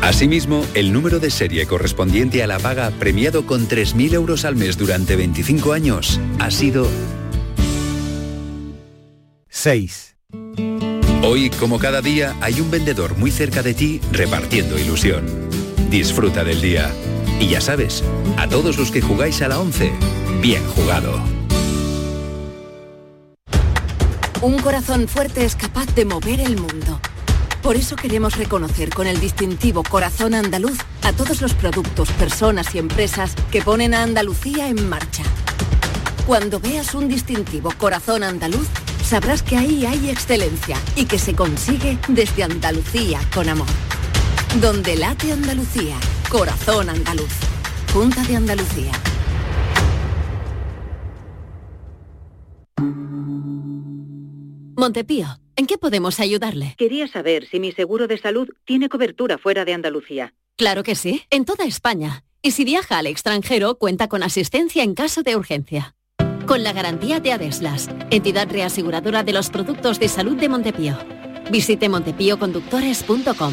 Asimismo, el número de serie correspondiente a la paga premiado con 3.000 euros al mes durante 25 años ha sido 6. Hoy, como cada día, hay un vendedor muy cerca de ti repartiendo ilusión. Disfruta del día. Y ya sabes, a todos los que jugáis a la 11, bien jugado. Un corazón fuerte es capaz de mover el mundo. Por eso queremos reconocer con el distintivo Corazón Andaluz a todos los productos, personas y empresas que ponen a Andalucía en marcha. Cuando veas un distintivo Corazón Andaluz, sabrás que ahí hay excelencia y que se consigue desde Andalucía con amor. Donde late Andalucía, corazón andaluz. Junta de Andalucía. Montepío, ¿en qué podemos ayudarle? Quería saber si mi seguro de salud tiene cobertura fuera de Andalucía. Claro que sí, en toda España. Y si viaja al extranjero, cuenta con asistencia en caso de urgencia. Con la garantía de Adeslas, entidad reaseguradora de los productos de salud de Montepío. Visite montepíoconductores.com.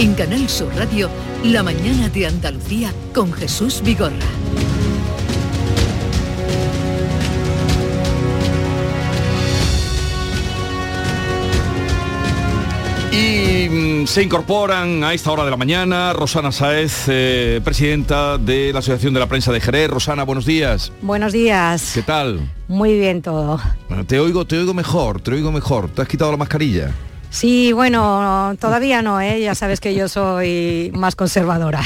En Canal Sur Radio, La mañana de Andalucía con Jesús Vigorra. Y mm, se incorporan a esta hora de la mañana Rosana Saez, eh, presidenta de la Asociación de la Prensa de Jerez. Rosana, buenos días. Buenos días. ¿Qué tal? Muy bien todo. Bueno, te oigo, te oigo mejor, te oigo mejor. ¿Te has quitado la mascarilla? Sí, bueno, todavía no, ¿eh? ya sabes que yo soy más conservadora.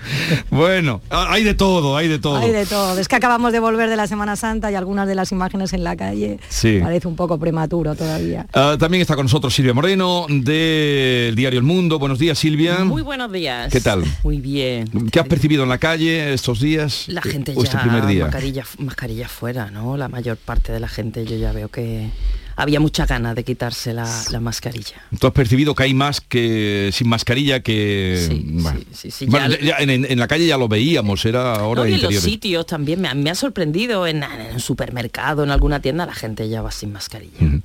[LAUGHS] bueno, hay de todo, hay de todo. Hay de todo. Es que acabamos de volver de la Semana Santa y algunas de las imágenes en la calle sí. parece un poco prematuro todavía. Uh, también está con nosotros Silvia Moreno del diario El Mundo. Buenos días, Silvia. Muy buenos días. ¿Qué tal? Muy bien. ¿Qué has percibido en la calle estos días? La gente ¿O este ya primer día? mascarilla, mascarilla fuera, ¿no? La mayor parte de la gente yo ya veo que había mucha ganas de quitarse la, la, mascarilla. ¿Tú has percibido que hay más que sin mascarilla que... Sí, bueno, sí, sí, bueno, ya, ya en, en, la calle ya lo veíamos, era ahora no, en los sitios también me, me ha sorprendido, en, en, un supermercado, en alguna tienda, la gente ya va sin mascarilla. Uh -huh.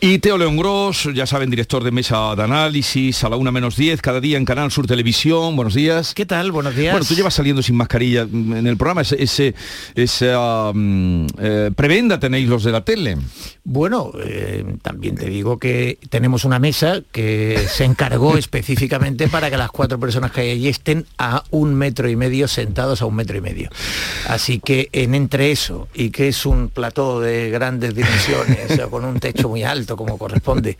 Y Teo León Gros, ya saben, director de mesa de análisis, a la una menos 10, cada día en Canal Sur Televisión. Buenos días. ¿Qué tal? Buenos días. Bueno, tú llevas saliendo sin mascarilla en el programa, ese, ese esa um, eh, prebenda tenéis los de la tele. Bueno, eh, también te digo que tenemos una mesa que se encargó [LAUGHS] específicamente para que las cuatro personas que hay allí estén a un metro y medio sentados a un metro y medio. Así que en entre eso y que es un plató de grandes dimensiones, o sea, con un techo muy alto como corresponde,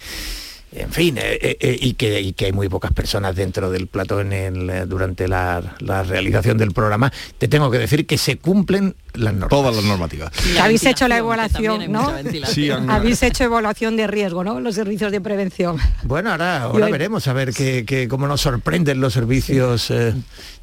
en fin, eh, eh, y, que, y, que, hay muy pocas personas dentro del plató en el, durante la, la, realización del programa, te tengo que decir que se cumplen las normas. Todas las normativas. Habéis hecho la evaluación, ¿no? Sí, Habéis hecho evaluación de riesgo, ¿no? Los servicios de prevención. Bueno, ahora, ahora Yo- veremos a ver que, que cómo nos sorprenden los servicios eh,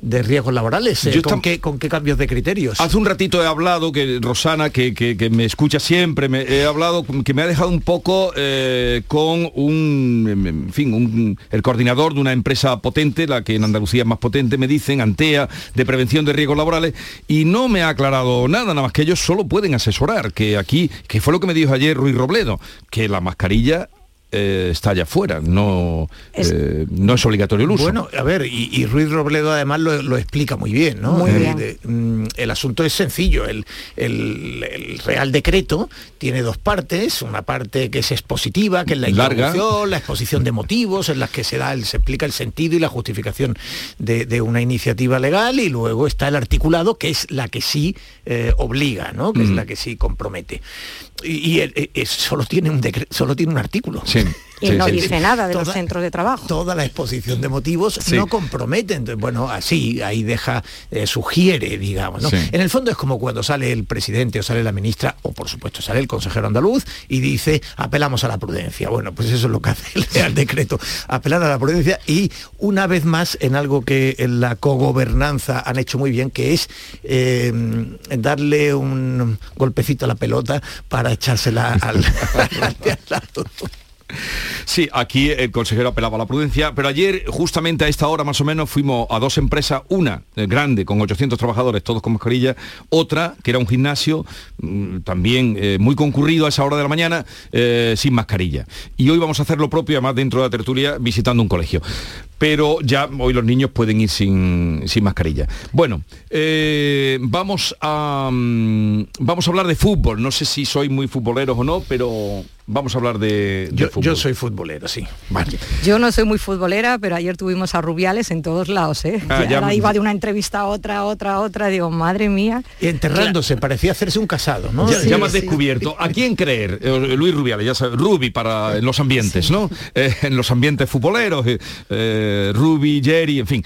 de riesgos laborales, eh, Yo con, qué, con qué cambios de criterios. Hace un ratito he hablado, que Rosana, que, que- que me escucha siempre, me, he hablado, que me ha dejado un poco eh, con un, en fin, un- el coordinador de una empresa potente, la que en Andalucía es más potente, me dicen, Antea, de prevención de riesgos laborales, y no me ha aclarado nada, nada más que ellos solo pueden asesorar, que aquí, que fue lo que me dijo ayer Ruiz Robledo, que la mascarilla eh, está allá afuera, no Es- eh, no es obligatorio el uso. Bueno, a ver, y, y Ruiz Robledo además lo, lo explica muy bien, ¿no? Muy Eh, bien. mm, el asunto es sencillo, el, el- el Real Decreto tiene dos partes, una parte que es expositiva, que es la Larga. introducción, la exposición de motivos, en las que se da, el- se explica el sentido y la justificación de, de una iniciativa legal, y luego está el articulado, que es la que sí eh, obliga, ¿no? Que es Mm. la que sí compromete. Y, eh, eh, solo tiene un solo tiene un artículo. Sí. [LAUGHS] Y Sí, no sí, dice sí. nada de los centros de trabajo. toda la exposición de motivos no compromete. Entonces, bueno, así, ahí deja, eh, sugiere, digamos. ¿no? En el fondo es como cuando sale el presidente o sale la ministra, o por supuesto sale el consejero andaluz y dice, apelamos a la prudencia. Bueno, pues eso es lo que hace el Real Decreto, apelar a la prudencia y una vez más en algo que en la cogobernanza han hecho muy bien, que es eh, darle un golpecito a la pelota para echársela al, [LAUGHS] al al lado. Sí, aquí el consejero apelaba a la prudencia, pero ayer justamente a esta hora más o menos fuimos a dos empresas, una eh, grande con 800 trabajadores, todos con mascarilla, otra que era un gimnasio mm, también eh, muy concurrido a esa hora de la mañana eh, sin mascarilla. Y hoy vamos a hacer lo propio, además dentro de la tertulia, visitando un colegio. Pero ya hoy los niños pueden ir sin, sin mascarilla. Bueno, vamos, a, mm, vamos a hablar de fútbol. No sé si soy muy futboleros o no, pero vamos a hablar de, de Yo, fútbol. yo soy futbolero, sí. Vale. Yo no soy muy futbolera, pero ayer tuvimos a Rubiales en todos lados, ¿eh? Ah, Y ya ahora me- iba de una entrevista a otra, a otra, a otra. Digo, madre mía. Y enterrándose, parecía hacerse un casado, ¿no? Ya, Sí, ya me has sí. descubierto. ¿A quién creer? Eh, Luis Rubiales, ya sabes, Rubi para en los ambientes, ¿no? Eh, en los ambientes futboleros, eh, eh, Rubi, Jerry, en fin.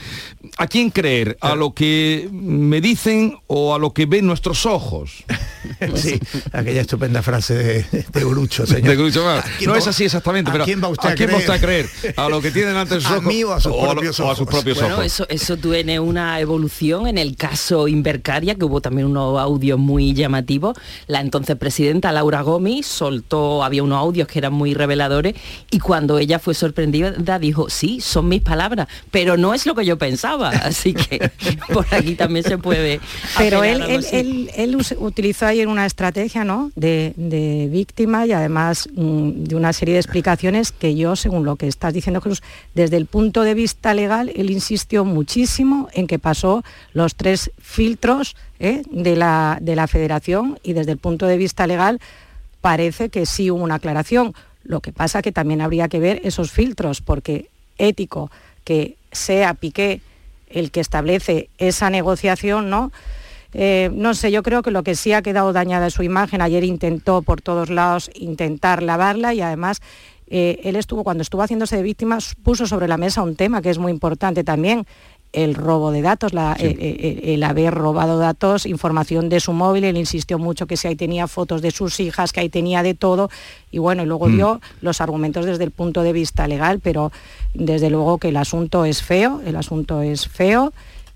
¿A quién creer? ¿A lo que me dicen o a lo que ven nuestros ojos? [LAUGHS] Sí, aquella estupenda frase de, de Urucho, señor. De Groucho Marx. ¿A quién No es así exactamente, ¿a pero quién va usted a quién va usted a creer? creer? ¿A lo que tiene delante de sus [LAUGHS] ¿A ojos? mí o a sus propios o a sus ojos? propios Bueno, ojos? eso, eso tiene una evolución en el caso Invercaria, que hubo también unos audios muy llamativos. La entonces presidenta Laura Gómez soltó, había unos audios que eran muy reveladores, y cuando ella fue sorprendida dijo, sí, son mis palabras, pero no es lo que yo pensaba. [LAUGHS] Así que por aquí también se puede. [LAUGHS] Pero él, él, él- utilizó ayer una estrategia ¿no? de, de víctima y además mm, de una serie de explicaciones que yo, según lo que estás diciendo Jesús, desde el punto de vista legal, él insistió muchísimo en que pasó los tres filtros ¿eh? de, la, de la federación y desde el punto de vista legal parece que sí hubo una aclaración. Lo que pasa que también habría que ver esos filtros, porque ético que sea Piqué el que establece esa negociación, ¿no? Eh, no sé, yo creo que lo que sí ha quedado dañada es su imagen. Ayer intentó por todos lados intentar lavarla y además eh, él estuvo, cuando estuvo haciéndose de víctima, puso sobre la mesa un tema que es muy importante también, el robo de datos, el, haber robado datos, información de su móvil, él insistió mucho que si ahí tenía fotos de sus hijas, que ahí tenía de todo, y bueno, y luego mm. dio los argumentos desde el punto de vista legal, pero desde luego que el asunto es feo, el asunto es feo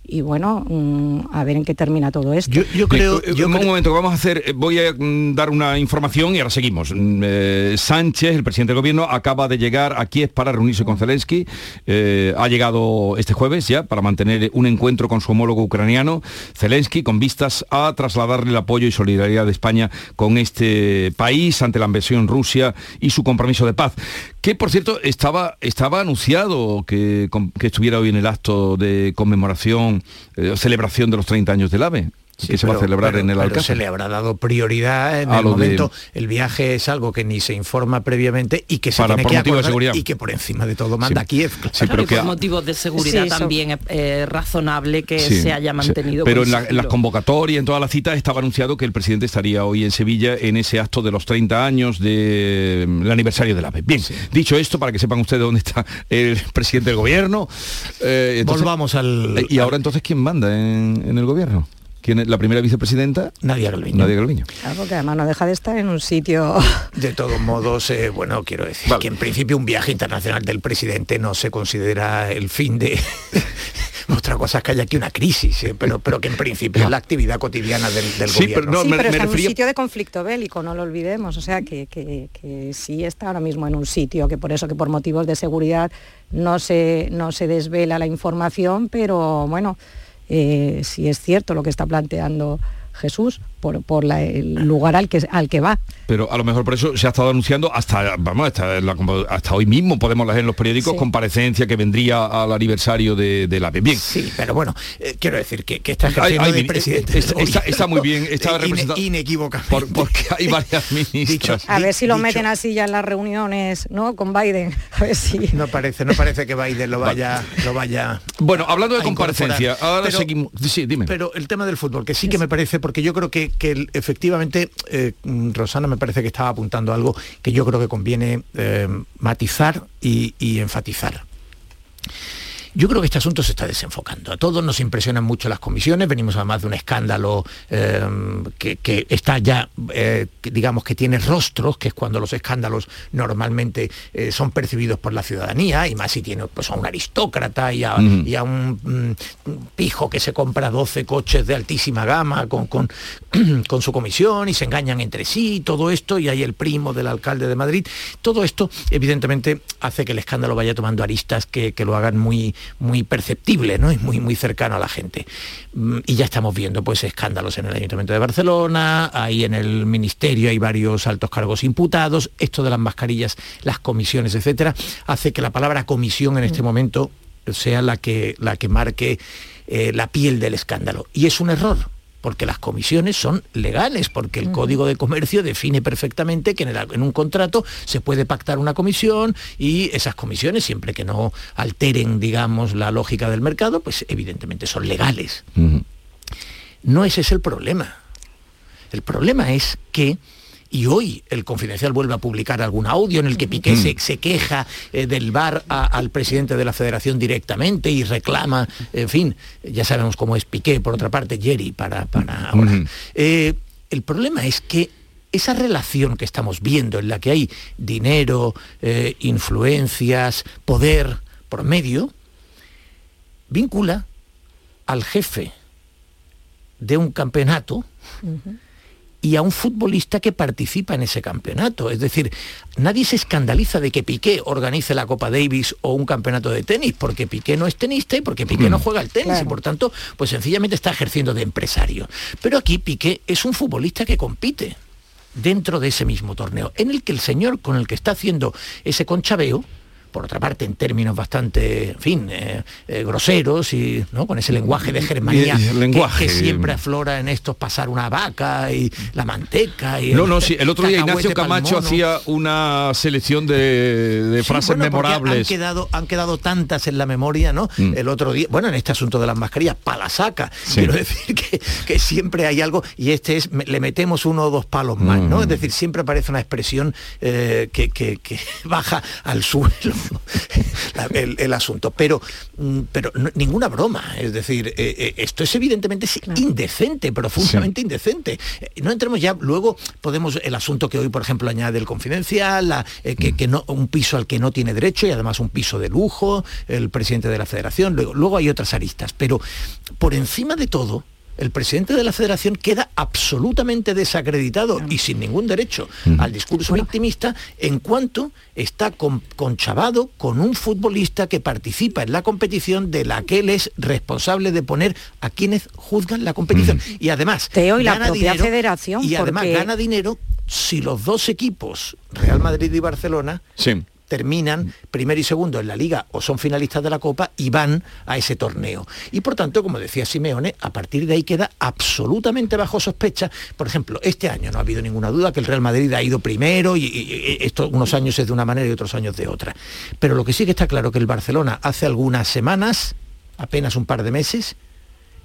y bueno, mm, a ver en qué termina todo esto. Yo, creo... Yo un momento, vamos a hacer, eh, voy a mm, dar una información y ahora seguimos. Mm, eh, Sánchez, el presidente del gobierno, acaba de llegar a Kiev para reunirse con Zelensky. Eh, ha llegado este jueves ya para mantener un encuentro con su homólogo ucraniano, Zelensky, con vistas a trasladarle el apoyo y solidaridad de España con este país ante la invasión Rusia y su compromiso de paz. Que, por cierto, estaba, estaba anunciado que, que estuviera hoy en el acto de conmemoración celebración de los 30 años del AVE que se va a celebrar en el Alcázar. se le habrá dado prioridad en el momento. El viaje es algo que ni se informa previamente y que se tiene que acordar y que por encima de todo manda Kiev. Sí, pero que por motivos de seguridad también es razonable que se haya mantenido. Pero en, las convocatorias, en todas las citas, estaba anunciado que el presidente estaría hoy en Sevilla en ese acto de los 30 años del aniversario del AVE. Bien, dicho esto, para que sepan ustedes dónde está el presidente del gobierno. Eh, Volvamos al... ¿Y ahora entonces quién manda en el gobierno? ¿Quién es la primera vicepresidenta? Nadia Galviño. Nadia Galviño. Claro, porque además no deja de estar en un sitio... [LAUGHS] De todos modos, eh, bueno, quiero decir que en principio un viaje internacional del presidente no se considera el fin de... [LAUGHS] Otra cosa es que haya aquí una crisis, eh, pero, pero que en principio es la actividad cotidiana del, sí, gobierno. Pero no, sí, pero está en un sitio de conflicto bélico, no lo olvidemos. O sea, que, que, sí está ahora mismo en un sitio, que por eso que por motivos de seguridad no se, no se desvela la información, pero bueno, eh, si es cierto lo que está planteando Jesús por, por el lugar al que, al que va. Pero a lo mejor por eso se ha estado anunciando hasta, vamos, hasta, hasta hoy mismo podemos leer en los periódicos comparecencia que vendría al aniversario de, la Bien. Sí, pero bueno, eh, quiero decir que, que está ejerciendo de presidente. Está, muy bien, está [LAUGHS] representado. inequívocamente. porque hay varias [LAUGHS] ministras. a ver si lo meten así ya en las reuniones, ¿no? Con Biden. A ver si. [LAUGHS] No parece, no parece que Biden lo vaya, lo vaya. Bueno, hablando de comparecencia, ahora seguimos. Sí, dime. Pero el tema del fútbol, que sí que me parece, porque yo creo que, efectivamente eh, Rosana me parece que estaba apuntando algo que yo creo que conviene eh, matizar y enfatizar. Yo creo que este asunto se está desenfocando. A todos nos impresionan mucho las comisiones, venimos además de un escándalo eh, que, está ya, eh, digamos, que tiene rostros, que es cuando los escándalos normalmente eh, son percibidos por la ciudadanía, y más si tiene pues, a un aristócrata y a, un mm, pijo que se compra 12 coches de altísima gama con, [CLEARS THROAT] con, su comisión y se engañan entre sí, todo esto, y hay el primo del alcalde de Madrid. Todo esto, evidentemente, hace que el escándalo vaya tomando aristas que, que lo hagan muy muy perceptible ¿no? y muy, muy cercano a la gente. Mm, y ya estamos viendo pues, escándalos en el Ayuntamiento de Barcelona, ahí en el Ministerio hay varios altos cargos imputados, esto de las mascarillas, las comisiones, etcétera, hace que la palabra comisión en este mm. momento sea la que, la que marque eh, la piel del escándalo. Y es un error, porque las comisiones son legales, porque el Código de Comercio define perfectamente que en, un contrato se puede pactar una comisión y esas comisiones, siempre que no alteren, digamos, la lógica del mercado, pues evidentemente son legales. No ese es el problema. El problema es que y hoy el Confidencial vuelve a publicar algún audio en el que Piqué se, mm. queja eh, del VAR al presidente de la federación directamente y reclama, en fin, ya sabemos cómo es Piqué, por otra parte, Jerry, para, para ahora. Eh, el problema es que esa relación que estamos viendo en la que hay dinero, eh, influencias, poder por medio, vincula al jefe de un campeonato y a un futbolista que participa en ese campeonato. Es decir, nadie se escandaliza de que Piqué organice la Copa Davis o un campeonato de tenis, porque Piqué no es tenista y porque Piqué no mm. juega al tenis y por tanto, pues sencillamente está ejerciendo de empresario. Pero aquí Piqué es un futbolista que compite dentro de ese mismo torneo, en el que el señor con el que está haciendo ese conchabeo, por otra parte en términos bastante, en fin, eh, eh, groseros y ¿no? con ese lenguaje de germanía Y- y el que- siempre aflora en estos pasar una vaca y la manteca y No, no, sí, el otro día Ignacio Camacho hacía una selección de, de Sí, frases bueno, memorables. Han quedado, han quedado tantas en la memoria, ¿no? Mm. El otro día, bueno, en este asunto de las mascarillas, palasaca. Sí. Quiero decir que, que siempre hay algo, y este es, le metemos uno o dos palos más, ¿no? Mm. Es decir, siempre aparece una expresión eh, que, que- que [LAUGHS] baja al suelo [LAUGHS] la- el, el asunto. Pero, mm, pero no- ninguna broma. Es decir, eh, eh, esto es evidentemente es indecente, profundamente indecente. Eh, No entremos ya, luego podemos, el asunto que hoy, por ejemplo, añade el confidencial, la, eh, que, que no, un piso al que no tiene derecho y además un piso de lujo, el presidente de la federación, luego, luego hay otras aristas. Pero por encima de todo, el presidente de la federación queda absolutamente desacreditado y sin ningún derecho al discurso victimista en cuanto está con- conchavado con un futbolista que participa en la competición de la que él es responsable de poner a quienes juzgan la competición. Y además, Teo, y la gana propia dinero, federación, y además porque- gana dinero si los dos equipos, Real Madrid y Barcelona, terminan primero y segundo en la liga o son finalistas de la Copa y van a ese torneo. Y por tanto, como decía Simeone, a partir de ahí queda absolutamente bajo sospecha. Por ejemplo, este año no ha habido ninguna duda que el Real Madrid ha ido primero y, y- y esto unos años es de una manera y otros años de otra. Pero lo que sí que está claro que el Barcelona hace algunas semanas, apenas un par de meses,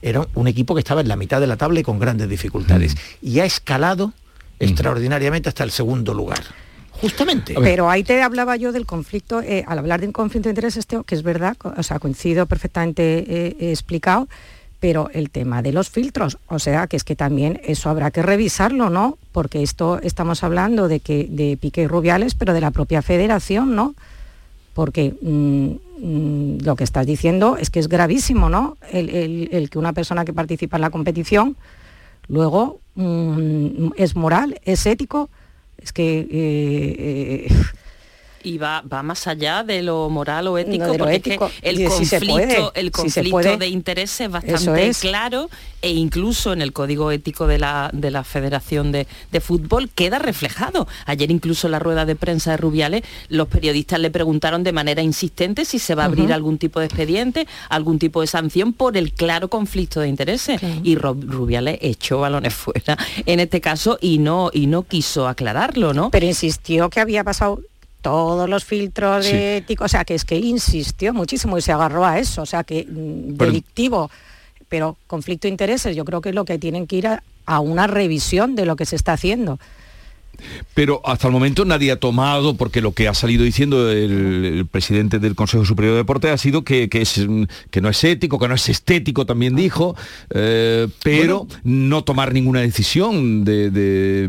era un equipo que estaba en la mitad de la tabla y con grandes dificultades. Y ha escalado extraordinariamente hasta el segundo lugar. Justamente. Pero ahí te hablaba yo del conflicto, eh, al hablar de un conflicto de intereses, Teo, que es verdad, o sea, coincido perfectamente eh, eh, explicado, pero el tema de los filtros, o sea, que es que también eso habrá que revisarlo, ¿no? Porque esto estamos hablando de que de Piqué y Rubiales, pero de la propia federación, ¿no? Porque mm, mm, lo que estás diciendo es que es gravísimo, ¿no? El, el- el que una persona que participa en la competición luego mm, es moral, es ético, es que eh, eh, y va, va más allá de lo moral o ético, No, porque ético, es que el si conflicto, puede, el conflicto de intereses es bastante es. claro e incluso en el código ético de la, de la Federación de, de Fútbol queda reflejado. Ayer incluso en la rueda de prensa de Rubiales los periodistas le preguntaron de manera insistente si se va a abrir algún tipo de expediente, algún tipo de sanción por el claro conflicto de intereses. Y Rubiales echó balones [LAUGHS] fuera en este caso y no, y no quiso aclararlo, ¿no? Pero insistió que había pasado todos los filtros de Sí. ético, o sea, que es que él insistió muchísimo y se agarró a eso, o sea, que mm, Pero- delictivo, pero conflicto de intereses, yo creo que es lo que tienen que ir a, a una revisión de lo que se está haciendo. Pero hasta el momento nadie ha tomado, porque lo que ha salido diciendo el, el presidente del Consejo Superior de Deporte ha sido que, que es, que no es ético, que no es estético, también dijo, eh, pero no tomar ninguna decisión de, de,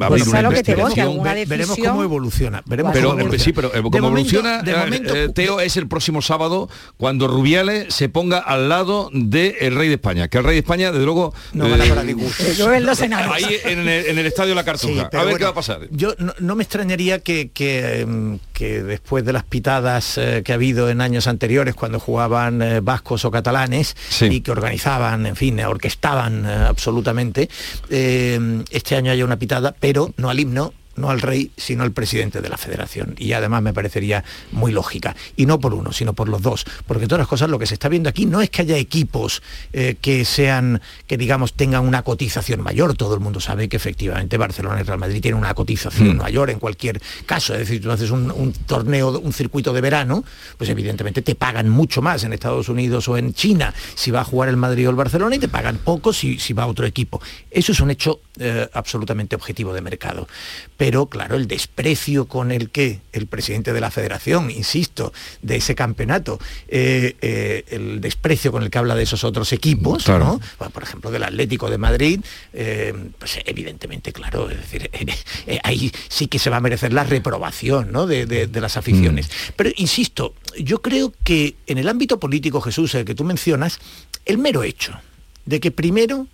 abrir Pues una lo que te voy, que investigación. alguna Ve- veremos decisión- cómo evoluciona. Veremos Pero cómo evoluciona. sí, pero como De momento- evoluciona, de eh, momento- eh, Teo, es el próximo sábado cuando Rubiales se ponga al lado del rey de España. Que el rey de España, desde luego, No van a eh, para enanos. ahí en el, en el estadio La Cartuja. Sí, pero a ver bueno, qué va a pasar. Yo no, no me extrañaría que, que, em, que después de las pitadas eh, que ha habido en años anteriores cuando jugaban eh, vascos o catalanes y que organizaban, en fin, orquestaban eh, absolutamente, este año haya una pitada, pero no al himno, no al rey, sino al presidente de la federación. Y además me parecería muy lógica. Y no por uno, sino por los dos. Porque todas las cosas, lo que se está viendo aquí no es que haya equipos eh, que sean, que digamos, tengan una cotización mayor. Todo el mundo sabe que efectivamente Barcelona y Real Madrid tienen una cotización Mm. mayor en cualquier caso. Es decir, tú haces un, un torneo, un circuito de verano, pues evidentemente te pagan mucho más en Estados Unidos o en China si va a jugar el Madrid o el Barcelona y te pagan poco si, si va a otro equipo. Eso es un hecho eh, absolutamente objetivo de mercado. Pero claro, el desprecio con el que el presidente de la federación, insisto, de ese campeonato, eh, eh, el desprecio con el que habla de esos otros equipos, Claro. ¿no? Bueno, por ejemplo, del Atlético de Madrid, eh, pues evidentemente, claro, es decir, [LAUGHS] ahí sí que se va a merecer la reprobación ¿no? de, de- de las aficiones. Pero insisto, yo creo que en el ámbito político, Jesús, el que tú mencionas, el mero hecho de que primero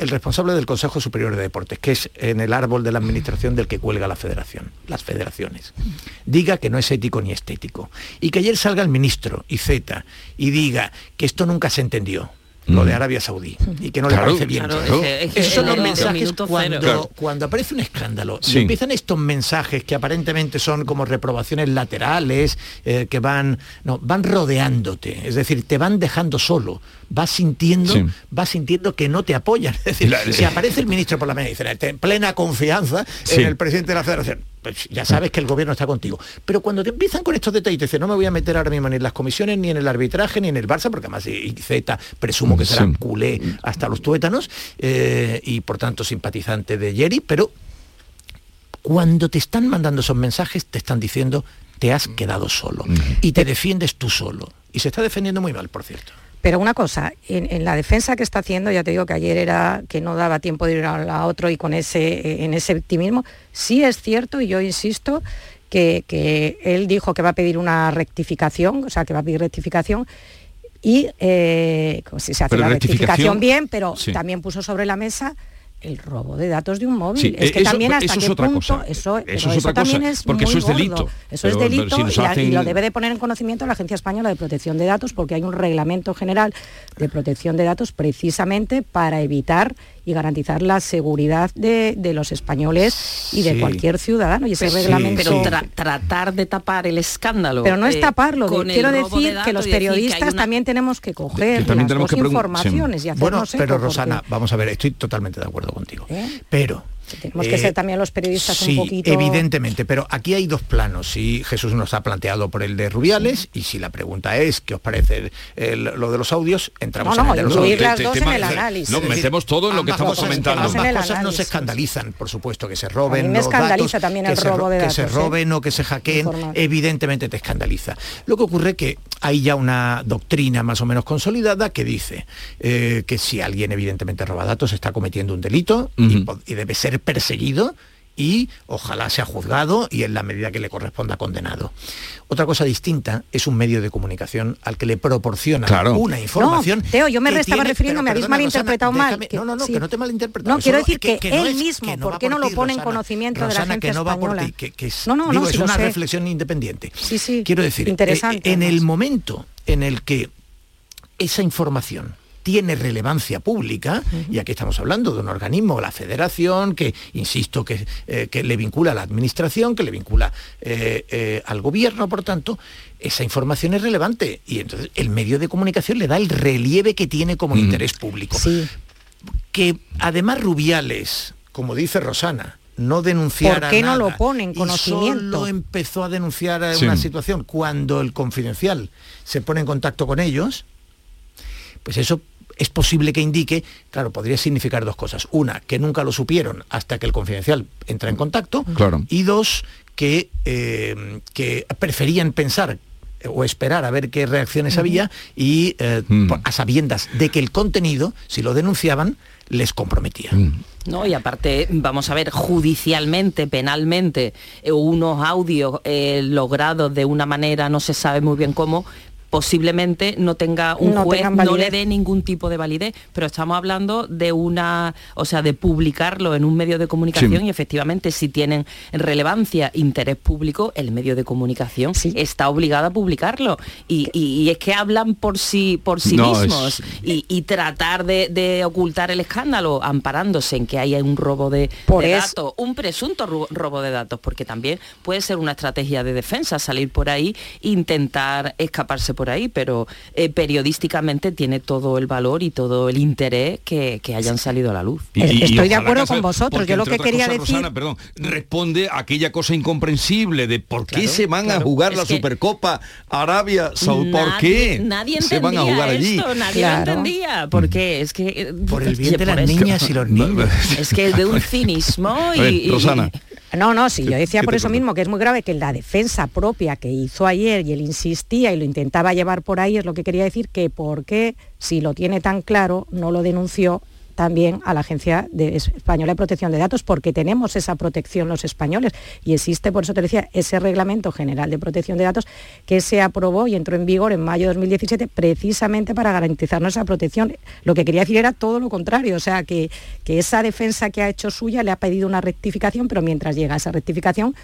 el responsable del Consejo Superior de Deportes, que es en el árbol de la administración del que cuelga la federación, las federaciones, diga que no es ético ni estético. Y que ayer salga el ministro, Iceta, y diga que esto nunca se entendió. Lo de Arabia Saudí y que no Claro, le parece bien. claro, es Esos son los en mensajes cuando, cero. Claro. cuando aparece un escándalo Sí. y empiezan estos mensajes que aparentemente son como reprobaciones laterales, eh, que van, no, van rodeándote, es decir, te van dejando solo, vas sintiendo, Sí. vas sintiendo que no te apoyan. [LAUGHS] Es decir, La- si aparece el ministro por la mañana y dice, "Ten plena confianza Sí. en el presidente de la federación, pues ya sabes que el gobierno está contigo. Pero cuando te empiezan con estos detalles, te dicen, no me voy a meter ahora mismo ni en las comisiones, ni en el arbitraje, ni en el Barça, porque además Z presumo que será Sí. culé hasta los tuétanos, eh, y por tanto simpatizante de Jerry, pero cuando te están mandando esos mensajes, te están diciendo, te has quedado solo. Y te defiendes tú solo. Y se está defendiendo muy mal, por cierto. Pero una cosa, en, en la defensa que está haciendo, ya te digo que ayer era que no daba tiempo de ir a la otro y con ese, en ese optimismo, sí es cierto, y yo insisto, que, que él dijo que va a pedir una rectificación, o sea, que va a pedir rectificación, y eh, si se hace Pero la rectificación- rectificación bien, pero Sí. también puso sobre la mesa el robo de datos de un móvil. Sí, es que eso- también hasta eso es qué otra punto cosa. eso, Eso es otra cosa, es porque eso es gordo. delito. Eso es Pero- delito si y, y lo debe de poner en conocimiento la Agencia Española de Protección de Datos porque hay un reglamento general de protección de datos precisamente para evitar y garantizar la seguridad de, de los españoles y de Sí. cualquier ciudadano y ese Pero- reglamento Pero tra- tratar de tapar el escándalo. pero no es eh, taparlo, quiero de decir que los que periodistas una- también tenemos que coger también las tenemos dos que informaciones y hacernos Bueno, pero eco, porque Rosana, vamos a ver, estoy totalmente de acuerdo contigo. ¿Eh? Pero tenemos que eh, ser también los periodistas sí, un poquito evidentemente, pero aquí hay dos planos. Y Jesús nos ha planteado por el de Rubiales, y si la pregunta es qué os parece el- lo de los audios, entramos No, no, en el de los audios. las dos en el análisis. No, Es metemos todo en lo que estamos cosas- comentando. Ambas cosas nos análisis. escandalizan, por supuesto, que se roben A mí me los escandaliza datos, también el se robo ro- de que se ¿eh? roben o que se hackeen, Informar. evidentemente te escandaliza. Lo que ocurre que hay ya una doctrina más o menos consolidada que dice eh, que si alguien evidentemente roba datos está cometiendo un delito y debe ser perseguido y ojalá sea juzgado y en la medida que le corresponda condenado. Otra cosa distinta es un medio de comunicación al que le proporciona Claro. una información. No, Teo, yo me estaba tiene- refiriendo, pero me habéis perdona, malinterpretado Rosana, mal. déjame- que- no, no, no, sí. que no te malinterpreto. No, quiero decir que, él es- mismo, no ¿por qué no por lo pone en Rosana. conocimiento de la agencia que no va por española? ti, que, que es, No, no, digo, no, es si una sé. reflexión independiente. Sí, sí. Quiero decir, eh, Interesante, en el momento en el que esa información tiene relevancia pública, y aquí estamos hablando de un organismo, la federación, que, insisto, que, eh, que le vincula a la administración, que le vincula eh, eh, al gobierno, por tanto, esa información es relevante. Y entonces el medio de comunicación le da el relieve que tiene como interés público. Que además Rubiales, como dice Rosana, no denunciara ¿Por qué no nada lo pone en y conocimiento? solo empezó a denunciar Sí. una situación cuando el confidencial se pone en contacto con ellos, pues eso es posible que indique, claro, podría significar dos cosas. Una, que nunca lo supieron hasta que el confidencial entra en contacto. Claro. Y dos, que, eh, que preferían pensar eh, o esperar a ver qué reacciones había y eh, por- a sabiendas de que el contenido, si lo denunciaban, les comprometía. No, y aparte, vamos a ver, judicialmente, penalmente, unos audios eh, logrados de una manera, no se sabe muy bien cómo, posiblemente no tenga un No juez, no le dé ningún tipo de validez, pero estamos hablando de una, o sea, de publicarlo en un medio de comunicación Sí. y efectivamente si tienen relevancia, interés público, el medio de comunicación está obligado a publicarlo. Y, y- y es que hablan por sí, por sí No, mismos es- y, y tratar de, de ocultar el escándalo amparándose en que haya un robo de, Por de eso- datos, un presunto ro- robo de datos, porque también puede ser una estrategia de defensa salir por ahí e intentar escaparse por ahí, pero eh, periodísticamente tiene todo el valor y todo el interés que, que hayan salido a la luz. Y- y- y Estoy de ojalá acuerdo con vosotros. Yo lo que quería cosas, decir- Rosana, perdón, responde a aquella cosa incomprensible de por qué Claro, se van a claro. jugar Es la Supercopa Arabia Saudí. ¿Por qué Nadie, nadie se van a entendía jugar allí? esto, nadie Claro. lo entendía, porque es que... eh, Por el bien de las niñas y los [LAUGHS] niños. Es que de un [LAUGHS] cinismo A y... ver, y- Rosana. No, no, sí, yo decía ¿Qué por eso mismo que es muy grave que la defensa propia que hizo ayer y él insistía y lo intentaba llevar por ahí, es lo que quería decir que por qué, si lo tiene tan claro, no lo denunció también a la Agencia Española de Protección de Datos, porque tenemos esa protección los españoles y existe, por eso te decía, ese Reglamento General de Protección de Datos que se aprobó y entró en vigor en mayo de 2017 precisamente para garantizarnos esa protección. Lo que quería decir era todo lo contrario, o sea, que, que esa defensa que ha hecho suya le ha pedido una rectificación, pero mientras llega esa rectificación,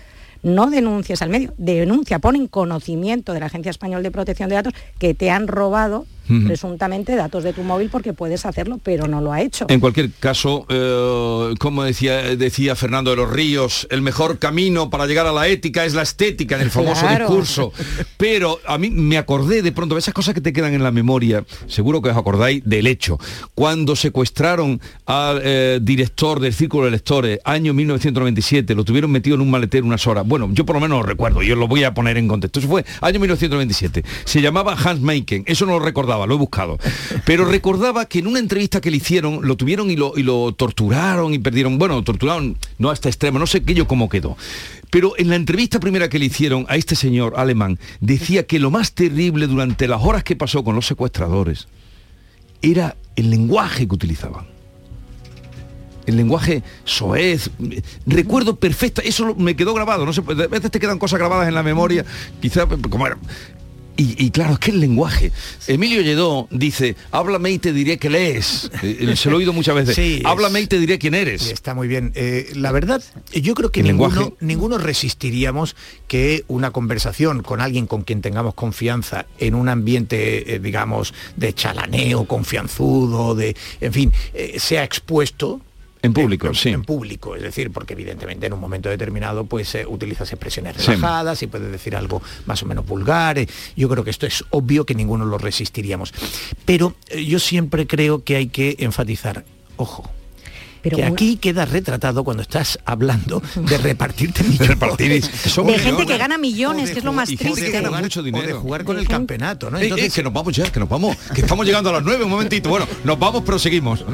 no denuncies al medio, denuncia, pon en conocimiento de la Agencia Española de Protección de Datos que te han robado presuntamente datos de tu móvil porque puedes hacerlo, pero no lo ha hecho. En cualquier caso, eh, como decía, decía Fernando de los Ríos, el mejor camino para llegar a la ética es la estética en el famoso Claro. discurso. Pero a mí me acordé de pronto de esas cosas que te quedan en la memoria, seguro que os acordáis del hecho. Cuando secuestraron al eh, director del Círculo de Lectores, año 1997, lo tuvieron metido en un maletero unas horas. Bueno, yo por lo menos lo recuerdo y os lo voy a poner en contexto. Eso fue año 1997. Se llamaba Hans Meiken, eso no lo recordaba, lo he buscado. Pero recordaba que en una entrevista que le hicieron, lo tuvieron y lo, torturaron y perdieron, bueno, torturaron no a este extremo, no sé qué yo cómo quedó. Pero en la entrevista primera que le hicieron a este señor alemán, decía que lo más terrible durante las horas que pasó con los secuestradores era el lenguaje que utilizaban. El lenguaje soez, recuerdo perfecta, eso me quedó grabado, no sé, a veces te quedan cosas grabadas en la memoria, quizás como era. Y, y claro, es que el lenguaje. Emilio Lledó dice, háblame y te diré que lees. Eh, Se lo he oído muchas veces. Sí, es- háblame y te diré quién eres. Está muy bien. Eh, la verdad, yo creo que ninguno, lenguaje. ninguno resistiríamos que una conversación con alguien con quien tengamos confianza en un ambiente, eh, digamos, de chalaneo, confianzudo, de, en fin, eh, sea expuesto En público, sí. en público, es decir, porque evidentemente en un momento determinado pues eh, utilizas expresiones Sí. relajadas y puedes decir algo más o menos vulgar. eh, Yo creo que esto es obvio que ninguno lo resistiríamos. Pero eh, yo siempre creo que hay que enfatizar, ojo, Pero que una- aquí queda retratado cuando estás hablando de repartirte [LAUGHS] millones. repartir, de gente que gana millones, que es lo más Y gente que triste. gana mucho O de dinero. jugar con De el gente- campeonato, ¿no? Eh, eh, Entonces, que nos vamos ya, que nos vamos, que estamos llegando a las nueve, un momentito. Bueno, nos vamos, pero seguimos.